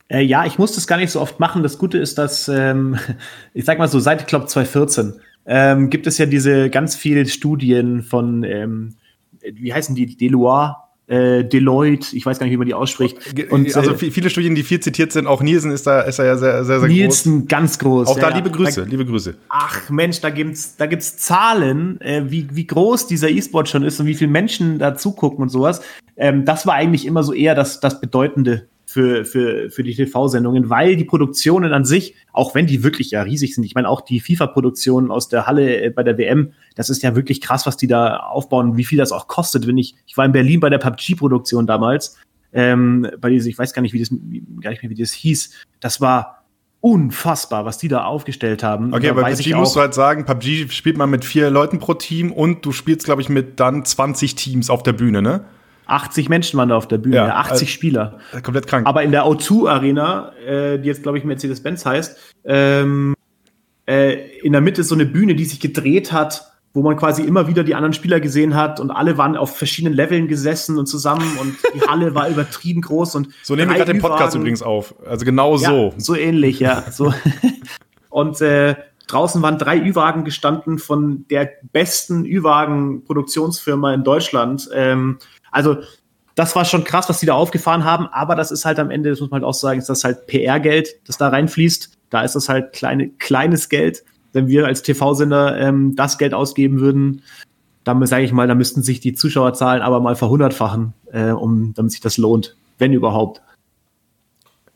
Äh, ja, ich muss das gar nicht so oft machen. Das Gute ist, dass, ähm, ich sag mal so, seit, ich glaube, 2014 ähm, gibt es ja diese ganz viele Studien von, ähm, wie heißen die, Deloitte, äh, Deloitte, ich weiß gar nicht, wie man die ausspricht. Und, also äh, viele Studien, die viel zitiert sind, auch Nielsen ist da, ist da ja sehr, sehr, sehr Nielsen, groß. Nielsen, ganz groß. Auch da liebe Grüße, da, liebe Grüße. Ach Mensch, da gibt's, da gibt's Zahlen, äh, wie, wie groß dieser E-Sport schon ist und wie viele Menschen da zugucken und sowas. Ähm, das war eigentlich immer so eher das, das Bedeutende für, für, für die TV-Sendungen, weil die Produktionen an sich, auch wenn die wirklich ja riesig sind, ich meine auch die FIFA-Produktionen aus der Halle äh, bei der WM, das ist ja wirklich krass, was die da aufbauen, wie viel das auch kostet. Wenn ich, ich war in Berlin bei der PUBG-Produktion damals, ähm, bei dieser, ich weiß gar nicht, wie das, gar nicht mehr, wie das hieß. Das war unfassbar, was die da aufgestellt haben. Okay, aber PUBG musst du halt sagen, PUBG spielt man mit vier Leuten pro Team und du spielst, glaube ich, mit dann 20 Teams auf der Bühne, ne? 80 Menschen waren da auf der Bühne, ja, 80 also, Spieler. Komplett krank. Aber in der O2 Arena, äh, die jetzt, glaube ich, Mercedes-Benz heißt, ähm, äh, in der Mitte ist so eine Bühne, die sich gedreht hat, wo man quasi immer wieder die anderen Spieler gesehen hat und alle waren auf verschiedenen Leveln gesessen und zusammen und die Halle war übertrieben groß und so nehmen wir gerade den Podcast übrigens auf. Also genau ja, so. So ähnlich, ja. So. und äh, draußen waren drei Ü-Wagen gestanden von der besten Ü-Wagen-Produktionsfirma in Deutschland. Ähm, also das war schon krass, was die da aufgefahren haben, aber das ist halt am Ende, das muss man halt auch sagen, ist das halt PR-Geld, das da reinfließt. Da ist das halt kleine, kleines Geld. Wenn wir als TV-Sender ähm, das Geld ausgeben würden, dann sage ich mal, da müssten sich die Zuschauerzahlen aber mal verhundertfachen, äh, um, damit sich das lohnt, wenn überhaupt.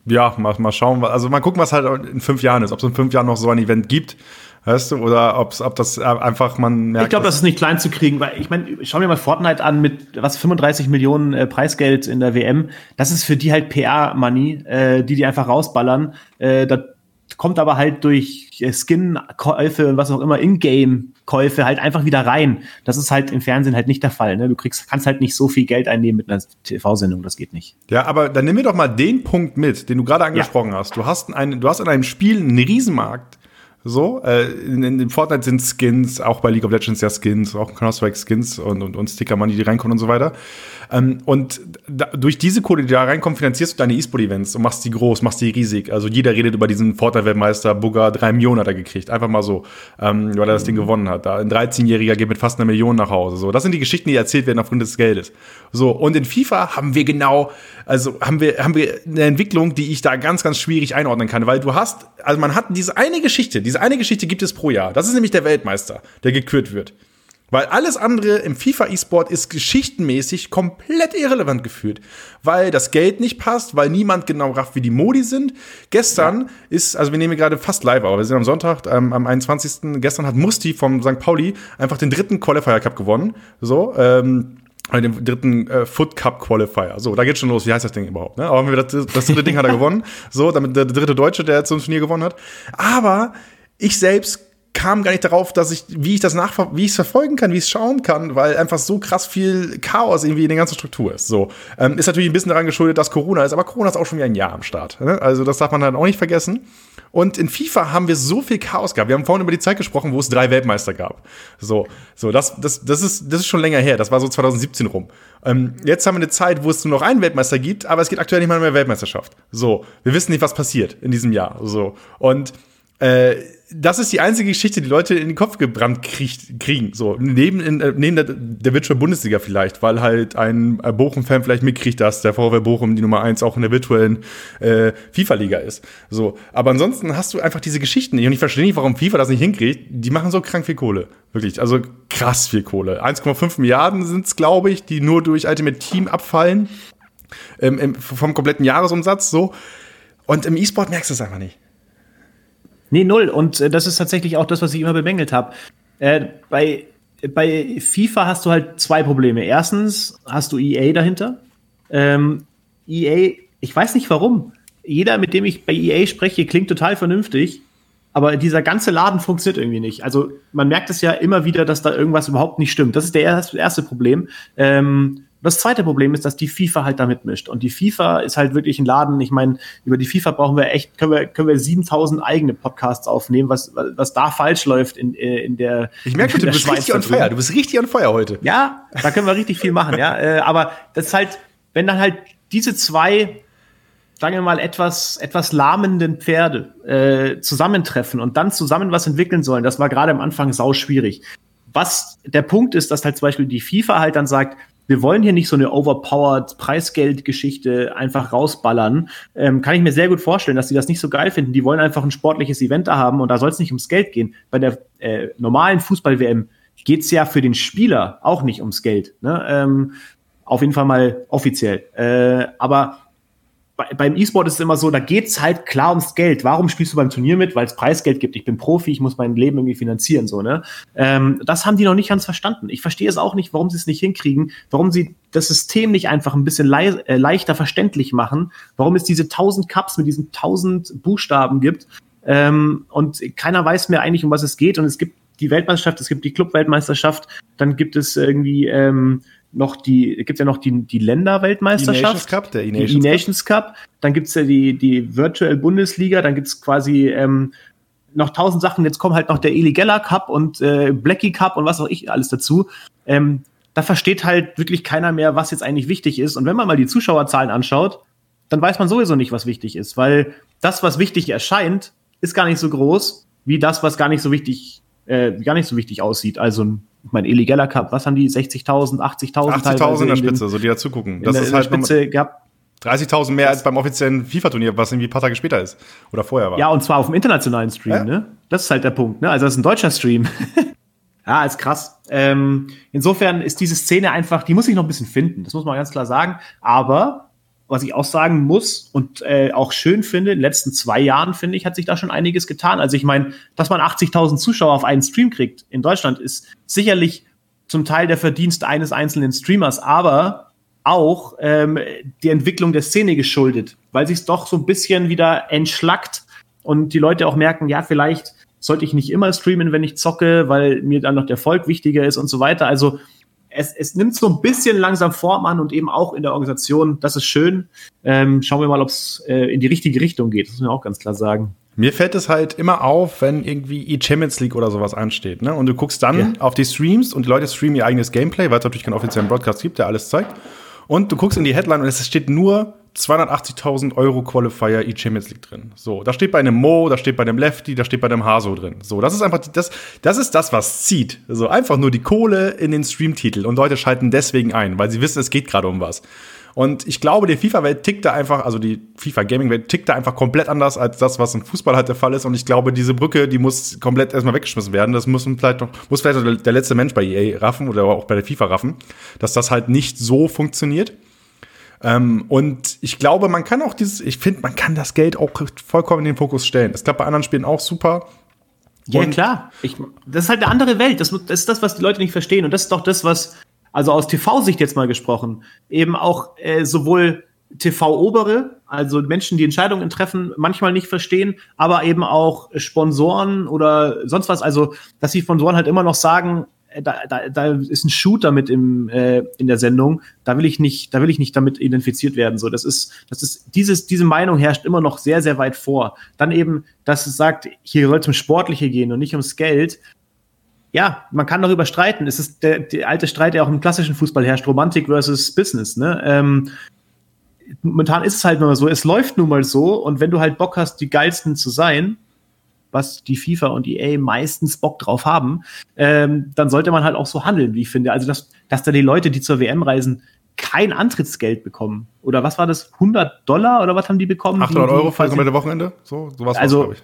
Ja, mal, mal schauen. Also mal gucken, was halt in fünf Jahren ist. Ob es in fünf Jahren noch so ein Event gibt. Weißt du, oder ob's, ob das einfach man merkt. Ich glaube, das ist nicht klein zu kriegen, weil ich meine, schau mir mal Fortnite an mit was 35 Millionen äh, Preisgeld in der WM. Das ist für die halt PR-Money, äh, die die einfach rausballern. Äh, da kommt aber halt durch äh, Skin-Käufe und was auch immer, In-Game-Käufe halt einfach wieder rein. Das ist halt im Fernsehen halt nicht der Fall. Ne? Du kriegst, kannst halt nicht so viel Geld einnehmen mit einer TV-Sendung, das geht nicht. Ja, aber dann nimm mir doch mal den Punkt mit, den du gerade angesprochen ja. hast. Du hast, einen, du hast in einem Spiel einen Riesenmarkt so, äh, in, in, Fortnite sind Skins, auch bei League of Legends ja Skins, auch Counter-Strike Skins und, und, und Sticker Money, die reinkommen und so weiter. Ähm, und da, durch diese Kohle, die da reinkommen, finanzierst du deine E-Sport-Events und machst die groß, machst die riesig. Also jeder redet über diesen Fortnite-Weltmeister, Bugger, drei Millionen hat er gekriegt. Einfach mal so, ähm, weil er das Ding gewonnen hat. Da ein 13-Jähriger geht mit fast einer Million nach Hause. So, das sind die Geschichten, die erzählt werden aufgrund des Geldes. So, und in FIFA haben wir genau, also haben wir, haben wir eine Entwicklung, die ich da ganz, ganz schwierig einordnen kann, weil du hast, also man hat diese eine Geschichte, diese eine Geschichte gibt es pro Jahr. Das ist nämlich der Weltmeister, der gekürt wird. Weil alles andere im FIFA E-Sport ist geschichtenmäßig komplett irrelevant gefühlt. Weil das Geld nicht passt, weil niemand genau rafft, wie die Modi sind. Gestern ja. ist, also wir nehmen gerade fast live, aber wir sind am Sonntag, ähm, am 21. Gestern hat Musti vom St. Pauli einfach den dritten Qualifier Cup gewonnen. So, ähm, den dritten äh, Foot Cup Qualifier. So, da geht's schon los. Wie heißt das Ding überhaupt? Ne? Aber das, das dritte Ding hat er gewonnen. So, damit der dritte Deutsche, der jetzt so ein Turnier gewonnen hat. Aber ich selbst kam gar nicht darauf, dass ich, wie ich das nach, wie ich es verfolgen kann, wie ich es schauen kann, weil einfach so krass viel Chaos irgendwie in der ganzen Struktur ist. So ähm, ist natürlich ein bisschen daran geschuldet, dass Corona ist, aber Corona ist auch schon wieder ein Jahr am Start. Ne? Also das darf man dann auch nicht vergessen. Und in FIFA haben wir so viel Chaos gehabt. Wir haben vorhin über die Zeit gesprochen, wo es drei Weltmeister gab. So, so das, das, das ist, das ist schon länger her. Das war so 2017 rum. Ähm, jetzt haben wir eine Zeit, wo es nur noch einen Weltmeister gibt, aber es geht aktuell nicht mal mehr Weltmeisterschaft. So, wir wissen nicht, was passiert in diesem Jahr. So und äh, das ist die einzige Geschichte, die Leute in den Kopf gebrannt kriegt, kriegen. So, neben, in, äh, neben der, der virtuellen Bundesliga vielleicht, weil halt ein Bochum-Fan vielleicht mitkriegt, dass der VfL Bochum die Nummer eins auch in der virtuellen äh, FIFA-Liga ist. So, aber ansonsten hast du einfach diese Geschichten nicht. Und ich verstehe nicht, warum FIFA das nicht hinkriegt. Die machen so krank viel Kohle. Wirklich, also krass viel Kohle. 1,5 Milliarden sind es, glaube ich, die nur durch Ultimate Team abfallen. Ähm, vom kompletten Jahresumsatz so. Und im E-Sport merkst du es einfach nicht. Nee, null. Und äh, das ist tatsächlich auch das, was ich immer bemängelt habe. Äh, bei, bei FIFA hast du halt zwei Probleme. Erstens hast du EA dahinter. Ähm, EA, ich weiß nicht warum. Jeder, mit dem ich bei EA spreche, klingt total vernünftig. Aber dieser ganze Laden funktioniert irgendwie nicht. Also man merkt es ja immer wieder, dass da irgendwas überhaupt nicht stimmt. Das ist der erste Problem. Ähm, das zweite Problem ist, dass die FIFA halt da mitmischt. Und die FIFA ist halt wirklich ein Laden. Ich meine, über die FIFA brauchen wir echt, können wir, können wir 7000 eigene Podcasts aufnehmen, was, was da falsch läuft in, äh, in der. Ich merke, du bist richtig on fire. Du bist richtig on fire heute. Ja, da können wir richtig viel machen, ja. Äh, aber das ist halt, wenn dann halt diese zwei sagen wir mal, etwas, etwas lahmenden Pferde äh, zusammentreffen und dann zusammen was entwickeln sollen, das war gerade am Anfang sau schwierig. Was der Punkt ist, dass halt zum Beispiel die FIFA halt dann sagt, wir wollen hier nicht so eine overpowered Preisgeldgeschichte einfach rausballern. Ähm, kann ich mir sehr gut vorstellen, dass die das nicht so geil finden. Die wollen einfach ein sportliches Event da haben und da soll es nicht ums Geld gehen. Bei der äh, normalen Fußball-WM geht es ja für den Spieler auch nicht ums Geld. Ne? Ähm, auf jeden Fall mal offiziell. Äh, aber beim E-Sport ist es immer so, da geht's halt klar ums Geld. Warum spielst du beim Turnier mit? Weil es Preisgeld gibt. Ich bin Profi, ich muss mein Leben irgendwie finanzieren, so, ne? Ähm, das haben die noch nicht ganz verstanden. Ich verstehe es auch nicht, warum sie es nicht hinkriegen, warum sie das System nicht einfach ein bisschen le äh, leichter verständlich machen, warum es diese tausend Cups mit diesen tausend Buchstaben gibt. Ähm, und keiner weiß mehr eigentlich, um was es geht. Und es gibt die Weltmeisterschaft, es gibt die Clubweltmeisterschaft, dann gibt es irgendwie ähm, noch die, gibt ja noch die, die Länderweltmeisterschaft. Cup, der E-Nations E-Nations Cup. Cup. Dann gibt's ja die, die Virtual Bundesliga, dann gibt's quasi ähm, noch tausend Sachen. Jetzt kommt halt noch der Eli Geller Cup und äh, Blackie Cup und was auch ich alles dazu. Ähm, da versteht halt wirklich keiner mehr, was jetzt eigentlich wichtig ist. Und wenn man mal die Zuschauerzahlen anschaut, dann weiß man sowieso nicht, was wichtig ist, weil das, was wichtig erscheint, ist gar nicht so groß wie das, was gar nicht so wichtig, äh, gar nicht so wichtig aussieht. Also ein ich meine, Illegaler Cup, was haben die? 60.000, 80.000? 80.000 in der Spitze, so die da zugucken. Das ist halt Spitze gehabt. 30.000 mehr als beim offiziellen FIFA-Turnier, was irgendwie ein paar Tage später ist. Oder vorher war. Ja, und zwar auf dem internationalen Stream, ja? ne? Das ist halt der Punkt, ne? Also das ist ein deutscher Stream. ja, ist krass. Ähm, insofern ist diese Szene einfach, die muss ich noch ein bisschen finden, das muss man ganz klar sagen. Aber was ich auch sagen muss und äh, auch schön finde, in den letzten zwei Jahren, finde ich, hat sich da schon einiges getan. Also ich meine, dass man 80.000 Zuschauer auf einen Stream kriegt in Deutschland, ist sicherlich zum Teil der Verdienst eines einzelnen Streamers, aber auch ähm, die Entwicklung der Szene geschuldet, weil sich es doch so ein bisschen wieder entschlackt und die Leute auch merken, ja, vielleicht sollte ich nicht immer streamen, wenn ich zocke, weil mir dann noch der Volk wichtiger ist und so weiter. Also es, es nimmt so ein bisschen langsam Form an und eben auch in der Organisation. Das ist schön. Ähm, schauen wir mal, ob es äh, in die richtige Richtung geht. Das muss man auch ganz klar sagen. Mir fällt es halt immer auf, wenn irgendwie E-Champions League oder sowas ansteht. Ne? Und du guckst dann ja. auf die Streams und die Leute streamen ihr eigenes Gameplay, weil es natürlich keinen offiziellen Broadcast gibt, der alles zeigt. Und du guckst in die Headline und es steht nur 280.000 Euro Qualifier E-Champions League drin. So, da steht bei einem Mo, da steht bei einem Lefty, da steht bei einem Haso drin. So, das ist einfach das, das ist das, was zieht. So, einfach nur die Kohle in den Streamtitel und Leute schalten deswegen ein, weil sie wissen, es geht gerade um was. Und ich glaube, die FIFA-Welt tickt da einfach, also die FIFA-Gaming-Welt tickt da einfach komplett anders als das, was im Fußball halt der Fall ist. Und ich glaube, diese Brücke, die muss komplett erstmal weggeschmissen werden. Das muss vielleicht noch, muss vielleicht der letzte Mensch bei EA raffen oder auch bei der FIFA raffen, dass das halt nicht so funktioniert. Ähm, und ich glaube, man kann auch dieses, ich finde, man kann das Geld auch vollkommen in den Fokus stellen. Es klappt bei anderen Spielen auch super. Ja, und klar. Ich, das ist halt eine andere Welt. Das, das ist das, was die Leute nicht verstehen. Und das ist doch das, was, also aus TV-Sicht jetzt mal gesprochen, eben auch äh, sowohl TV-Obere, also Menschen, die Entscheidungen treffen, manchmal nicht verstehen, aber eben auch Sponsoren oder sonst was. Also, dass die Sponsoren halt immer noch sagen, äh, da, da, da ist ein Shooter mit im, äh, in der Sendung, da will ich nicht, da will ich nicht damit identifiziert werden. So, das ist, das ist, dieses, diese Meinung herrscht immer noch sehr, sehr weit vor. Dann eben, dass es sagt, hier soll es um Sportliche gehen und nicht ums Geld. Ja, man kann darüber streiten. Es ist der, der alte Streit, der auch im klassischen Fußball herrscht, Romantik versus Business. Ne? Ähm, momentan ist es halt nur so, es läuft nun mal so und wenn du halt Bock hast, die geilsten zu sein, was die FIFA und EA meistens Bock drauf haben, ähm, dann sollte man halt auch so handeln, wie ich finde. Also, dass, dass da die Leute, die zur WM reisen, kein Antrittsgeld bekommen. Oder was war das? 100 Dollar oder was haben die bekommen? 800 die, Euro für das komplette Wochenende? So, sowas also, glaube ich.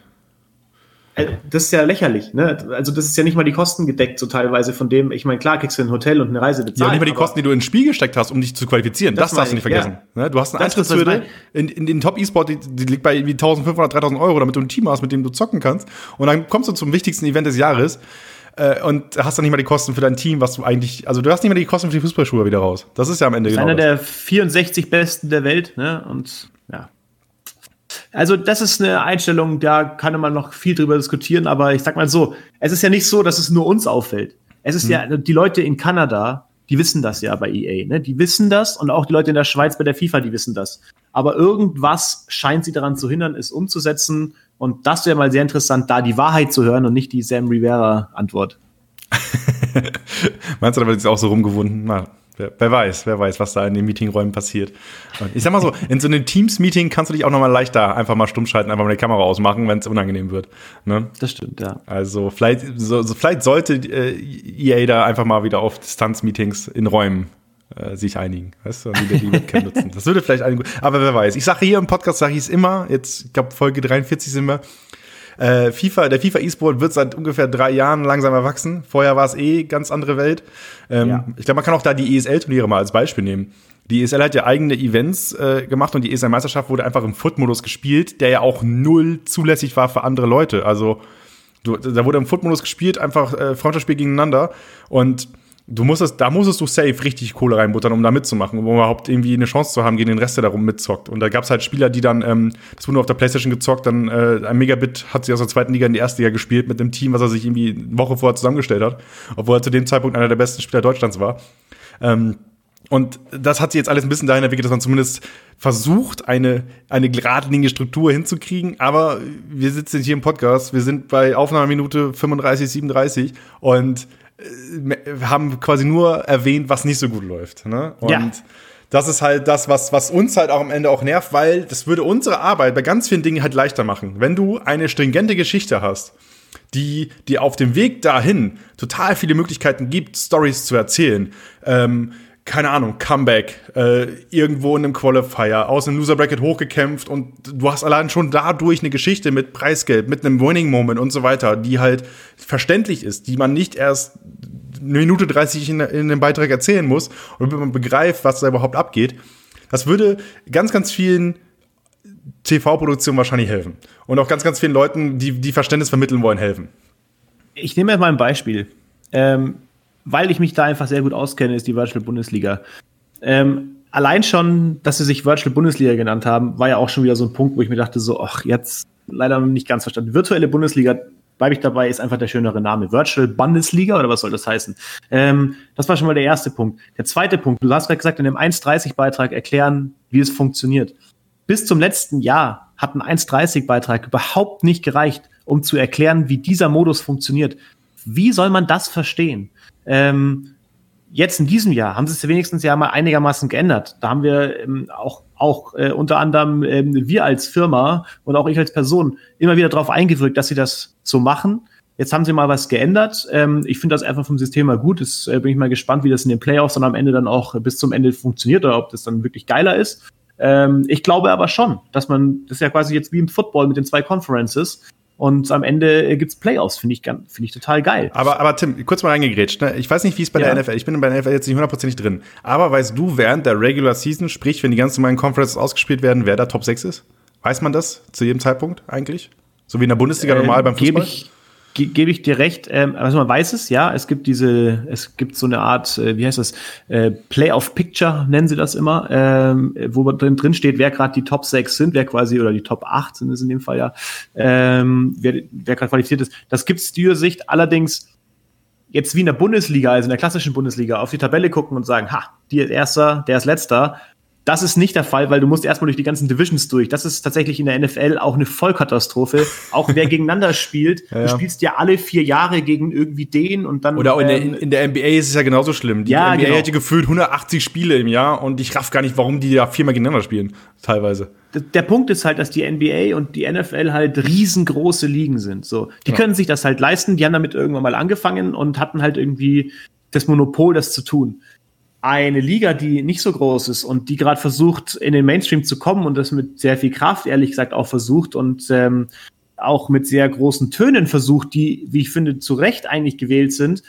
Äh, das ist ja lächerlich, ne? Also das ist ja nicht mal die Kosten gedeckt, so teilweise von dem, ich meine, klar kriegst du ein Hotel und eine Reise bezahlt. Ja, nicht mal die Kosten, die du ins Spiel gesteckt hast, um dich zu qualifizieren. Das, das darfst du nicht vergessen. Ja. Ne? Du hast eine Eintrittshürde in, in den Top-E-Sport, die, die, liegt bei wie 1500, 3000 Euro, damit du ein Team hast, mit dem du zocken kannst. Und dann kommst du zum wichtigsten Event des Jahres äh, und hast dann nicht mal die Kosten für dein Team, was du eigentlich, also du hast nicht mal die Kosten für die Fußballschuhe wieder raus. Das ist ja am Ende genau. Einer der 64 Besten der Welt, ne? Und. Also, das ist eine Einstellung, da kann man noch viel drüber diskutieren, aber ich sag mal so, es ist ja nicht so, dass es nur uns auffällt. Es ist hm. ja, die Leute in Kanada, die wissen das ja bei EA, ne? Die wissen das und auch die Leute in der Schweiz bei der FIFA, die wissen das. Aber irgendwas scheint sie daran zu hindern, es umzusetzen. Und das wäre mal sehr interessant, da die Wahrheit zu hören und nicht die Sam Rivera-Antwort. Meinst du, da wird es auch so rumgewunden? Na, Wer, wer, weiß, wer weiß, was da in den Meetingräumen passiert. Und ich sag mal so, in so einem Teams-Meeting kannst du dich auch nochmal leichter einfach mal stumm schalten, einfach mal die Kamera ausmachen, wenn es unangenehm wird. Ne? Das stimmt, ja. Also vielleicht, so, so, vielleicht sollte äh, EA da einfach mal wieder auf Distanz-Meetings in Räumen äh, sich einigen. Weißt du, wieder die Webcam nutzen. Das würde vielleicht einigen. Aber wer weiß. Ich sage hier im Podcast, sage ich es immer, jetzt, ich glaube, Folge 43 sind wir, äh, FIFA, der FIFA E-Sport wird seit ungefähr drei Jahren langsam erwachsen. Vorher war es eh ganz andere Welt. Ähm, ja. Ich glaube, man kann auch da die ESL-Turniere mal als Beispiel nehmen. Die ESL hat ja eigene Events äh, gemacht und die ESL-Meisterschaft wurde einfach im Foot-Modus gespielt, der ja auch null zulässig war für andere Leute. Also du, da wurde im Foot-Modus gespielt, einfach äh, Freundschaftsspiel gegeneinander und du musstest, da musstest du safe richtig Kohle reinbuttern, um da mitzumachen, um überhaupt irgendwie eine Chance zu haben gegen den Rest, der darum mitzockt. Und da gab es halt Spieler, die dann, ähm, das wurde nur auf der Playstation gezockt, dann äh, ein Megabit hat sich aus der zweiten Liga in die erste Liga gespielt mit dem Team, was er sich irgendwie eine Woche vorher zusammengestellt hat, obwohl er zu dem Zeitpunkt einer der besten Spieler Deutschlands war. Ähm, und das hat sich jetzt alles ein bisschen dahin entwickelt, dass man zumindest versucht, eine, eine geradlinige Struktur hinzukriegen. Aber wir sitzen hier im Podcast, wir sind bei Aufnahmeminute 35, 37 und haben quasi nur erwähnt, was nicht so gut läuft. Ne? Und ja. das ist halt das, was, was uns halt auch am Ende auch nervt, weil das würde unsere Arbeit bei ganz vielen Dingen halt leichter machen. Wenn du eine stringente Geschichte hast, die die auf dem Weg dahin total viele Möglichkeiten gibt, Stories zu erzählen. Ähm, keine Ahnung, Comeback, äh, irgendwo in einem Qualifier, aus einem Loser Bracket hochgekämpft und du hast allein schon dadurch eine Geschichte mit Preisgeld, mit einem Winning Moment und so weiter, die halt verständlich ist, die man nicht erst eine Minute 30 in, in dem Beitrag erzählen muss und man begreift, was da überhaupt abgeht. Das würde ganz, ganz vielen TV-Produktionen wahrscheinlich helfen. Und auch ganz, ganz vielen Leuten, die, die Verständnis vermitteln wollen, helfen. Ich nehme jetzt mal ein Beispiel. Ähm, weil ich mich da einfach sehr gut auskenne, ist die Virtual Bundesliga. Ähm, allein schon, dass sie sich Virtual Bundesliga genannt haben, war ja auch schon wieder so ein Punkt, wo ich mir dachte, so, ach, jetzt leider nicht ganz verstanden. Virtuelle Bundesliga, bleibe ich dabei, ist einfach der schönere Name. Virtual Bundesliga oder was soll das heißen? Ähm, das war schon mal der erste Punkt. Der zweite Punkt, du hast gerade gesagt, in dem 1.30-Beitrag erklären, wie es funktioniert. Bis zum letzten Jahr hat ein 1.30-Beitrag überhaupt nicht gereicht, um zu erklären, wie dieser Modus funktioniert. Wie soll man das verstehen? Ähm, jetzt in diesem Jahr haben sie es wenigstens ja mal einigermaßen geändert. Da haben wir ähm, auch, auch äh, unter anderem ähm, wir als Firma und auch ich als Person immer wieder darauf eingewirkt, dass sie das so machen. Jetzt haben sie mal was geändert. Ähm, ich finde das einfach vom System mal gut. Jetzt äh, bin ich mal gespannt, wie das in den Playoffs dann am Ende dann auch bis zum Ende funktioniert oder ob das dann wirklich geiler ist. Ähm, ich glaube aber schon, dass man, das ist ja quasi jetzt wie im Football mit den zwei Conferences, und am Ende äh, gibt's Playoffs, finde ich, finde ich total geil. Aber, aber Tim, kurz mal reingegrätscht. Ne? Ich weiß nicht, wie es bei ja. der NFL. Ich bin bei der NFL jetzt nicht hundertprozentig drin. Aber weißt du, während der Regular Season, sprich, wenn die ganzen normalen Conferences ausgespielt werden, wer da Top 6 ist? Weiß man das zu jedem Zeitpunkt eigentlich? So wie in der Bundesliga äh, normal beim Fußball? Ich, ge gebe ich dir recht. Ähm, also man weiß es, ja. Es gibt diese, es gibt so eine Art, äh, wie heißt das, äh, Play of Picture nennen sie das immer, ähm, wo drin, drin steht, wer gerade die Top 6 sind, wer quasi, oder die Top 8 sind es in dem Fall ja, ähm, wer, wer gerade qualifiziert ist. Das gibt es die Sicht allerdings jetzt wie in der Bundesliga, also in der klassischen Bundesliga, auf die Tabelle gucken und sagen, ha, die ist erster, der ist letzter, das ist nicht der Fall, weil du musst erstmal durch die ganzen Divisions durch. Das ist tatsächlich in der NFL auch eine Vollkatastrophe. Auch wer gegeneinander spielt, ja, ja. du spielst ja alle vier Jahre gegen irgendwie den und dann. Oder ähm, in, der, in, der, NBA ist es ja genauso schlimm. Die ja, NBA genau. hätte gefühlt 180 Spiele im Jahr und ich raff gar nicht, warum die da viermal gegeneinander spielen, teilweise. Der Punkt ist halt, dass die NBA und die NFL halt riesengroße Ligen sind. So, die ja. können sich das halt leisten. Die haben damit irgendwann mal angefangen und hatten halt irgendwie das Monopol, das zu tun eine Liga, die nicht so groß ist und die gerade versucht, in den Mainstream zu kommen und das mit sehr viel Kraft, ehrlich gesagt, auch versucht und ähm, auch mit sehr großen Tönen versucht, die, wie ich finde, zu Recht eigentlich gewählt sind,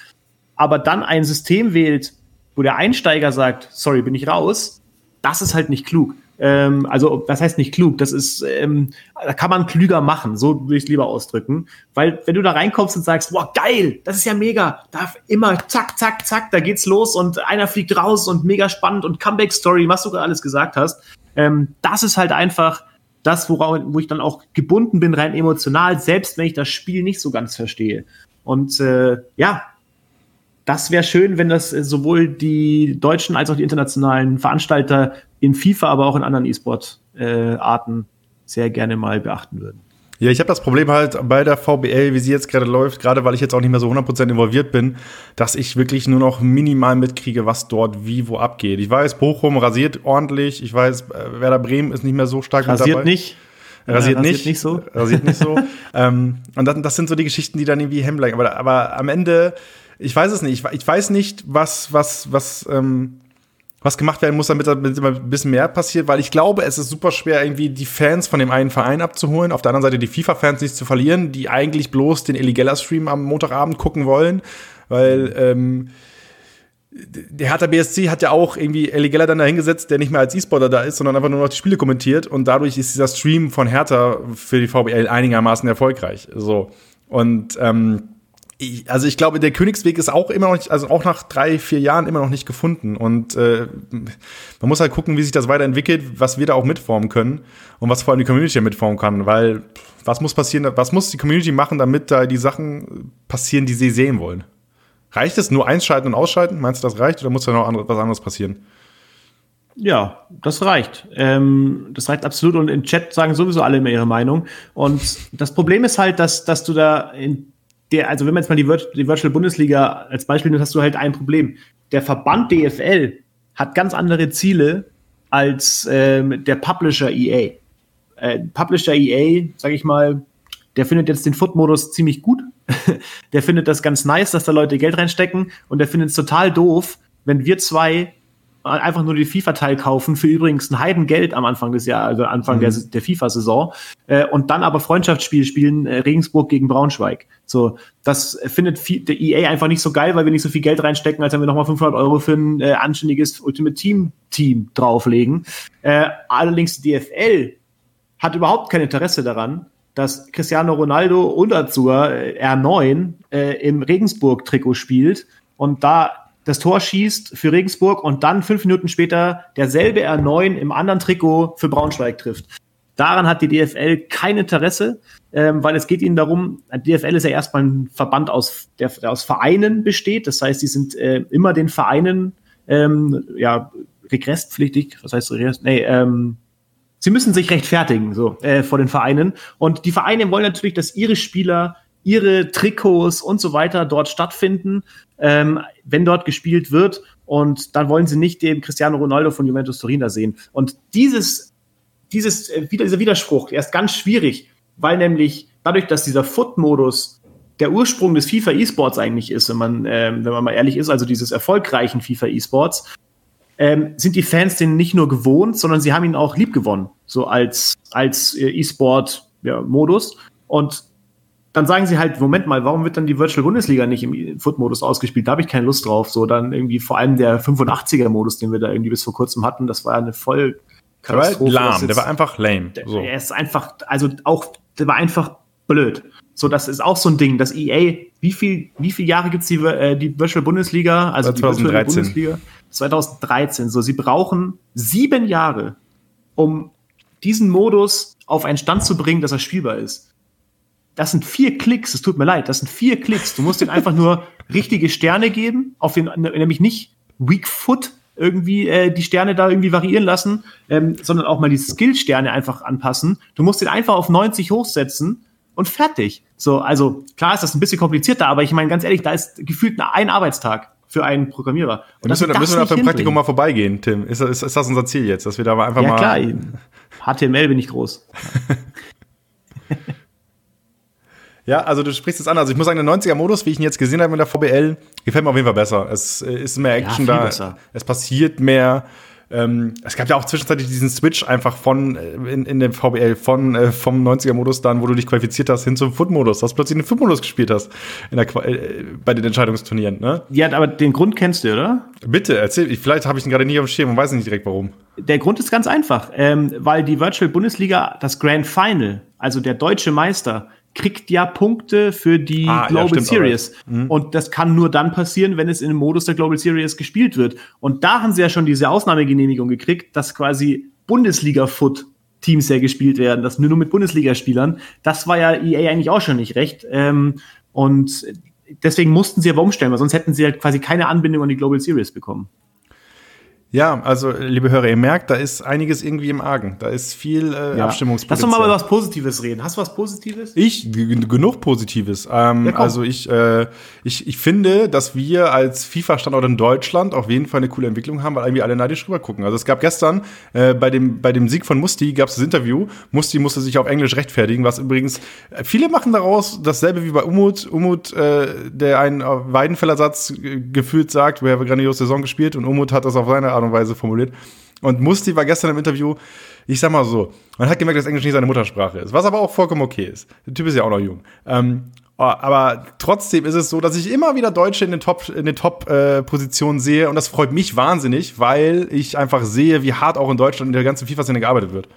aber dann ein System wählt, wo der Einsteiger sagt, sorry, bin ich raus, das ist halt nicht klug. Ähm, also, das heißt nicht klug, das ist, ähm, da kann man klüger machen, so würde ich es lieber ausdrücken. Weil, wenn du da reinkommst und sagst, boah, geil, das ist ja mega, da immer zack, zack, zack, da geht's los und einer fliegt raus und mega spannend und Comeback-Story, was du gerade alles gesagt hast, ähm, das ist halt einfach das, worauf, wo ich dann auch gebunden bin, rein emotional, selbst wenn ich das Spiel nicht so ganz verstehe. Und äh, ja, das wäre schön, wenn das sowohl die deutschen als auch die internationalen Veranstalter in FIFA, aber auch in anderen E-Sport-Arten sehr gerne mal beachten würden. Ja, ich habe das Problem halt bei der VBL, wie sie jetzt gerade läuft, gerade weil ich jetzt auch nicht mehr so 100% involviert bin, dass ich wirklich nur noch minimal mitkriege, was dort wie wo abgeht. Ich weiß, Bochum rasiert ordentlich, ich weiß, äh, Werder Bremen ist nicht mehr so stark rasiert dabei. Nicht. Rasiert, ja, rasiert nicht. nicht so. Rasiert nicht so. ähm, und das, das, sind so die Geschichten, die dann irgendwie hemmen. Aber, aber am Ende, ich weiß es nicht. Ich, ich weiß nicht, was, was, was, ähm, was gemacht werden muss, damit da ein bisschen mehr passiert, weil ich glaube, es ist super schwer, irgendwie die Fans von dem einen Verein abzuholen, auf der anderen Seite die FIFA-Fans nicht zu verlieren, die eigentlich bloß den Illegella-Stream am Montagabend gucken wollen, weil ähm, der Hertha BSC hat ja auch irgendwie Eligella dann dahingesetzt, der nicht mehr als E-Sporter da ist, sondern einfach nur noch die Spiele kommentiert und dadurch ist dieser Stream von Hertha für die VBL einigermaßen erfolgreich. So. Und ähm, also ich glaube, der Königsweg ist auch immer noch nicht, also auch nach drei, vier Jahren immer noch nicht gefunden. Und äh, man muss halt gucken, wie sich das weiterentwickelt, was wir da auch mitformen können und was vor allem die Community mitformen kann. Weil was muss passieren, was muss die Community machen, damit da die Sachen passieren, die sie sehen wollen? Reicht es nur einschalten und ausschalten? Meinst du, das reicht oder muss da noch andere, was anderes passieren? Ja, das reicht. Ähm, das reicht absolut. Und im Chat sagen sowieso alle immer ihre Meinung. Und das Problem ist halt, dass, dass du da in der, also wenn man jetzt mal die, Vir die Virtual Bundesliga als Beispiel nimmt, hast du halt ein Problem. Der Verband DFL hat ganz andere Ziele als ähm, der Publisher EA. Äh, Publisher EA, sag ich mal, der findet jetzt den Foot-Modus ziemlich gut. der findet das ganz nice, dass da Leute Geld reinstecken und der findet es total doof, wenn wir zwei einfach nur die FIFA-Teil kaufen, für übrigens ein Heidengeld am Anfang des Jahres, also Anfang mhm. der, der FIFA-Saison, äh, und dann aber Freundschaftsspiel spielen, äh, Regensburg gegen Braunschweig. So, das findet viel, der EA einfach nicht so geil, weil wir nicht so viel Geld reinstecken, als wenn wir nochmal 500 Euro für ein äh, anständiges Ultimate Team Team drauflegen. Äh, allerdings die DFL hat überhaupt kein Interesse daran, dass Cristiano Ronaldo und Azur äh, R9 äh, im Regensburg-Trikot spielt und da das Tor schießt für Regensburg und dann fünf Minuten später derselbe R9 im anderen Trikot für Braunschweig trifft. Daran hat die DFL kein Interesse, ähm, weil es geht ihnen darum, die DFL ist ja erstmal ein Verband aus, der, der aus Vereinen besteht. Das heißt, sie sind äh, immer den Vereinen ähm, ja, regresspflichtig. Was heißt Regress? Nee, ähm, sie müssen sich rechtfertigen so äh, vor den Vereinen. Und die Vereine wollen natürlich, dass ihre Spieler ihre Trikots und so weiter dort stattfinden, ähm, wenn dort gespielt wird. Und dann wollen sie nicht den Cristiano Ronaldo von Juventus Turin da sehen. Und dieses, dieses, äh, dieser Widerspruch, der ist ganz schwierig, weil nämlich dadurch, dass dieser Foot-Modus der Ursprung des FIFA E-Sports eigentlich ist, wenn man, ähm, wenn man mal ehrlich ist, also dieses erfolgreichen FIFA E-Sports, ähm, sind die Fans den nicht nur gewohnt, sondern sie haben ihn auch lieb gewonnen, so als, als äh, E-Sport-Modus. Ja, und dann sagen sie halt, Moment mal, warum wird dann die Virtual Bundesliga nicht im Foot-Modus ausgespielt? Da habe ich keine Lust drauf. So, dann irgendwie vor allem der 85er-Modus, den wir da irgendwie bis vor kurzem hatten, das war ja eine voll Katastrophe. Der war lahm, der war einfach lame. So. Der ist einfach, also auch, der war einfach blöd. So, das ist auch so ein Ding, dass EA, wie viel, wie viele Jahre gibt's die, äh, die Virtual Bundesliga? Also 2013. Die Bundesliga? 2013. So, sie brauchen sieben Jahre, um diesen Modus auf einen Stand zu bringen, dass er spielbar ist. Das sind vier Klicks, es tut mir leid, das sind vier Klicks. Du musst den einfach nur richtige Sterne geben, auf den, nämlich nicht Weak Foot irgendwie äh, die Sterne da irgendwie variieren lassen, ähm, sondern auch mal die Skill-Sterne einfach anpassen. Du musst den einfach auf 90 hochsetzen und fertig. So, also klar ist das ein bisschen komplizierter, aber ich meine ganz ehrlich, da ist gefühlt ein Arbeitstag für einen Programmierer. Und müssen, wir, müssen wir beim Praktikum mal vorbeigehen, Tim? Ist, ist, ist das unser Ziel jetzt, dass wir da mal einfach ja, mal. Ja klar, HTML bin ich groß. Ja, also du sprichst es an. Also ich muss sagen, der 90er-Modus, wie ich ihn jetzt gesehen habe mit der VBL, gefällt mir auf jeden Fall besser. Es äh, ist mehr Action ja, da. Besser. Es passiert mehr. Ähm, es gab ja auch zwischenzeitlich diesen Switch einfach von äh, in, in dem VBL von äh, vom 90er-Modus dann, wo du dich qualifiziert hast, hin zum Foot-Modus, dass du plötzlich den Foot-Modus gespielt hast in der, äh, bei den Entscheidungsturnieren. Ne? Ja, aber den Grund kennst du, oder? Bitte, erzähl. Vielleicht habe ich ihn gerade nie auf dem Schirm und weiß nicht direkt warum. Der Grund ist ganz einfach, ähm, weil die Virtual Bundesliga, das Grand Final, also der deutsche Meister, kriegt ja Punkte für die ah, Global ja, Series. Mhm. Und das kann nur dann passieren, wenn es in dem Modus der Global Series gespielt wird. Und da haben sie ja schon diese Ausnahmegenehmigung gekriegt, dass quasi Bundesliga-Foot Teams ja gespielt werden, das nur mit Bundesligaspielern. Das war ja EA eigentlich auch schon nicht recht. Ähm, und deswegen mussten sie aber umstellen, weil sonst hätten sie halt quasi keine Anbindung an die Global Series bekommen. Ja, also liebe Hörer, ihr merkt, da ist einiges irgendwie im Argen. Da ist viel äh, ja. Abstimmungspotenzial. Lass doch mal über was Positives reden. Hast du was Positives? Ich genug Positives. Ähm, ja, also ich, äh, ich, ich finde, dass wir als FIFA-Standort in Deutschland auf jeden Fall eine coole Entwicklung haben, weil irgendwie alle neidisch rüber gucken. Also es gab gestern äh, bei dem bei dem Sieg von Musti gab es das Interview. Musti musste sich auf Englisch rechtfertigen, was übrigens äh, viele machen daraus dasselbe wie bei Umut. Umut, äh, der einen Weidenfellersatz gefühlt sagt, wir haben grandiose Saison gespielt und Umut hat das auf seine Art und Weise formuliert. Und Musti war gestern im Interview, ich sag mal so, man hat gemerkt, dass Englisch nicht seine Muttersprache ist, was aber auch vollkommen okay ist. Der Typ ist ja auch noch jung. Ähm, oh, aber trotzdem ist es so, dass ich immer wieder Deutsche in den Top, Top-Positionen äh, sehe und das freut mich wahnsinnig, weil ich einfach sehe, wie hart auch in Deutschland in der ganzen FIFA-Szene gearbeitet wird.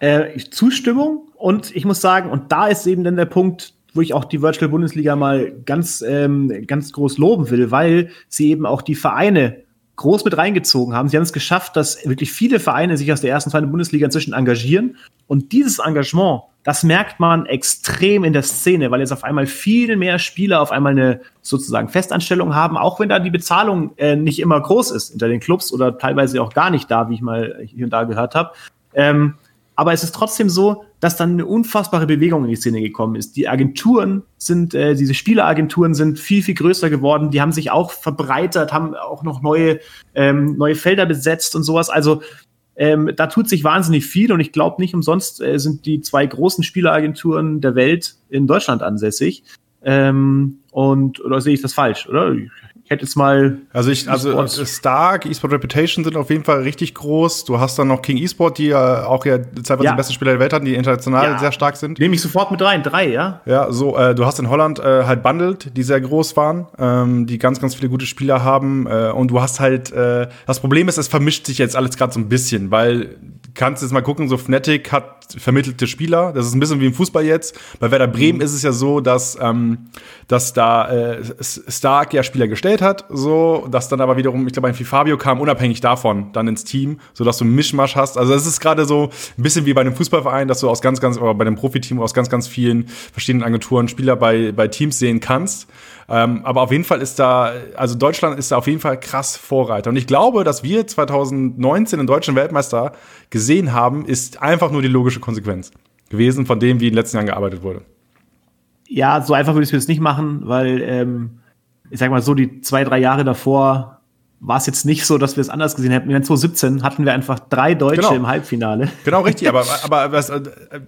Äh, Zustimmung und ich muss sagen, und da ist eben dann der Punkt, wo ich auch die Virtual Bundesliga mal ganz, ähm, ganz groß loben will, weil sie eben auch die Vereine groß mit reingezogen haben. Sie haben es geschafft, dass wirklich viele Vereine sich aus der ersten, zweiten Bundesliga inzwischen engagieren. Und dieses Engagement, das merkt man extrem in der Szene, weil jetzt auf einmal viel mehr Spieler auf einmal eine sozusagen Festanstellung haben, auch wenn da die Bezahlung äh, nicht immer groß ist hinter den Clubs oder teilweise auch gar nicht da, wie ich mal hier und da gehört habe. Ähm, aber es ist trotzdem so, dass dann eine unfassbare Bewegung in die Szene gekommen ist. Die Agenturen sind, äh, diese Spieleragenturen sind viel, viel größer geworden. Die haben sich auch verbreitert, haben auch noch neue, ähm, neue Felder besetzt und sowas. Also ähm, da tut sich wahnsinnig viel und ich glaube nicht umsonst äh, sind die zwei großen Spieleragenturen der Welt in Deutschland ansässig. Ähm, und oder sehe ich das falsch, oder? Ich hätte jetzt mal. Also ich, also Stark, eSport Reputation sind auf jeden Fall richtig groß. Du hast dann noch King eSport, die ja auch ja zeitweise ja. die besten Spieler der Welt hatten, die international ja. sehr stark sind. Nehme ich sofort mit rein, drei, ja? Ja, so, äh, du hast in Holland äh, halt Bundled, die sehr groß waren, ähm, die ganz, ganz viele gute Spieler haben. Äh, und du hast halt, äh, das Problem ist, es vermischt sich jetzt alles gerade so ein bisschen, weil kannst jetzt mal gucken, so Fnatic hat vermittelte Spieler. Das ist ein bisschen wie im Fußball jetzt. Bei Werder Bremen mhm. ist es ja so, dass, ähm, dass da äh, Stark ja Spieler gestellt hat, so, dass dann aber wiederum, ich glaube, ein Fabio kam unabhängig davon dann ins Team, so dass du einen Mischmasch hast. Also es ist gerade so ein bisschen wie bei einem Fußballverein, dass du aus ganz, ganz, oder bei einem Profiteam aus ganz, ganz vielen verschiedenen Agenturen Spieler bei, bei Teams sehen kannst. Ähm, aber auf jeden Fall ist da, also Deutschland ist da auf jeden Fall krass Vorreiter. Und ich glaube, dass wir 2019 den deutschen Weltmeister gesehen haben, ist einfach nur die logische Konsequenz gewesen von dem, wie in den letzten Jahren gearbeitet wurde. Ja, so einfach würde ich es jetzt nicht machen, weil ähm, ich sag mal so, die zwei, drei Jahre davor war es jetzt nicht so, dass wir es anders gesehen hätten. In 2017 hatten wir einfach drei Deutsche genau. im Halbfinale. Genau, richtig. Aber, aber was,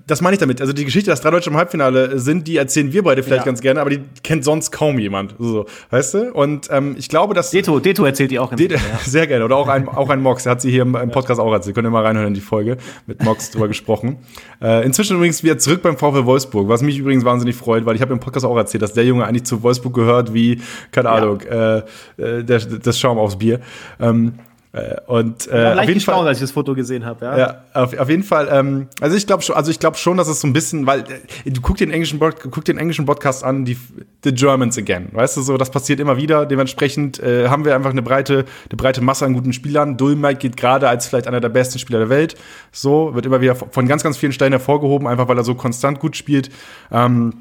das meine ich damit. Also die Geschichte, dass drei Deutsche im Halbfinale sind, die erzählen wir beide vielleicht ja. ganz gerne, aber die kennt sonst kaum jemand. So, weißt du? Und ähm, ich glaube, dass. Deto, Deto erzählt die auch Deto, gerne, ja. Sehr gerne. Oder auch ein, auch ein Mox. Der hat sie hier im, im Podcast auch erzählt. Könnt ihr mal reinhören in die Folge. Mit Mox drüber gesprochen. Äh, inzwischen übrigens wieder zurück beim VfL Wolfsburg, was mich übrigens wahnsinnig freut, weil ich habe im Podcast auch erzählt, dass der Junge eigentlich zu Wolfsburg gehört wie, keine Ahnung, ja. äh, äh der, das Schaum aufs Bier. Ähm, Äh, und äh, auf jeden Fall, als ich das Foto gesehen habe. Ja, ja auf, auf jeden Fall. Ähm, also ich glaube schon, also ich glaube schon, dass es so ein bisschen, weil äh, du guck den englischen guck den englischen Podcast an, die The Germans again, weißt du so, das passiert immer wieder. Dementsprechend äh, haben wir einfach eine breite, eine breite Masse an guten Spielern. Dulmike geht gerade als vielleicht einer der besten Spieler der Welt. So wird immer wieder von ganz, ganz vielen Stellen hervorgehoben, einfach weil er so konstant gut spielt. Ähm,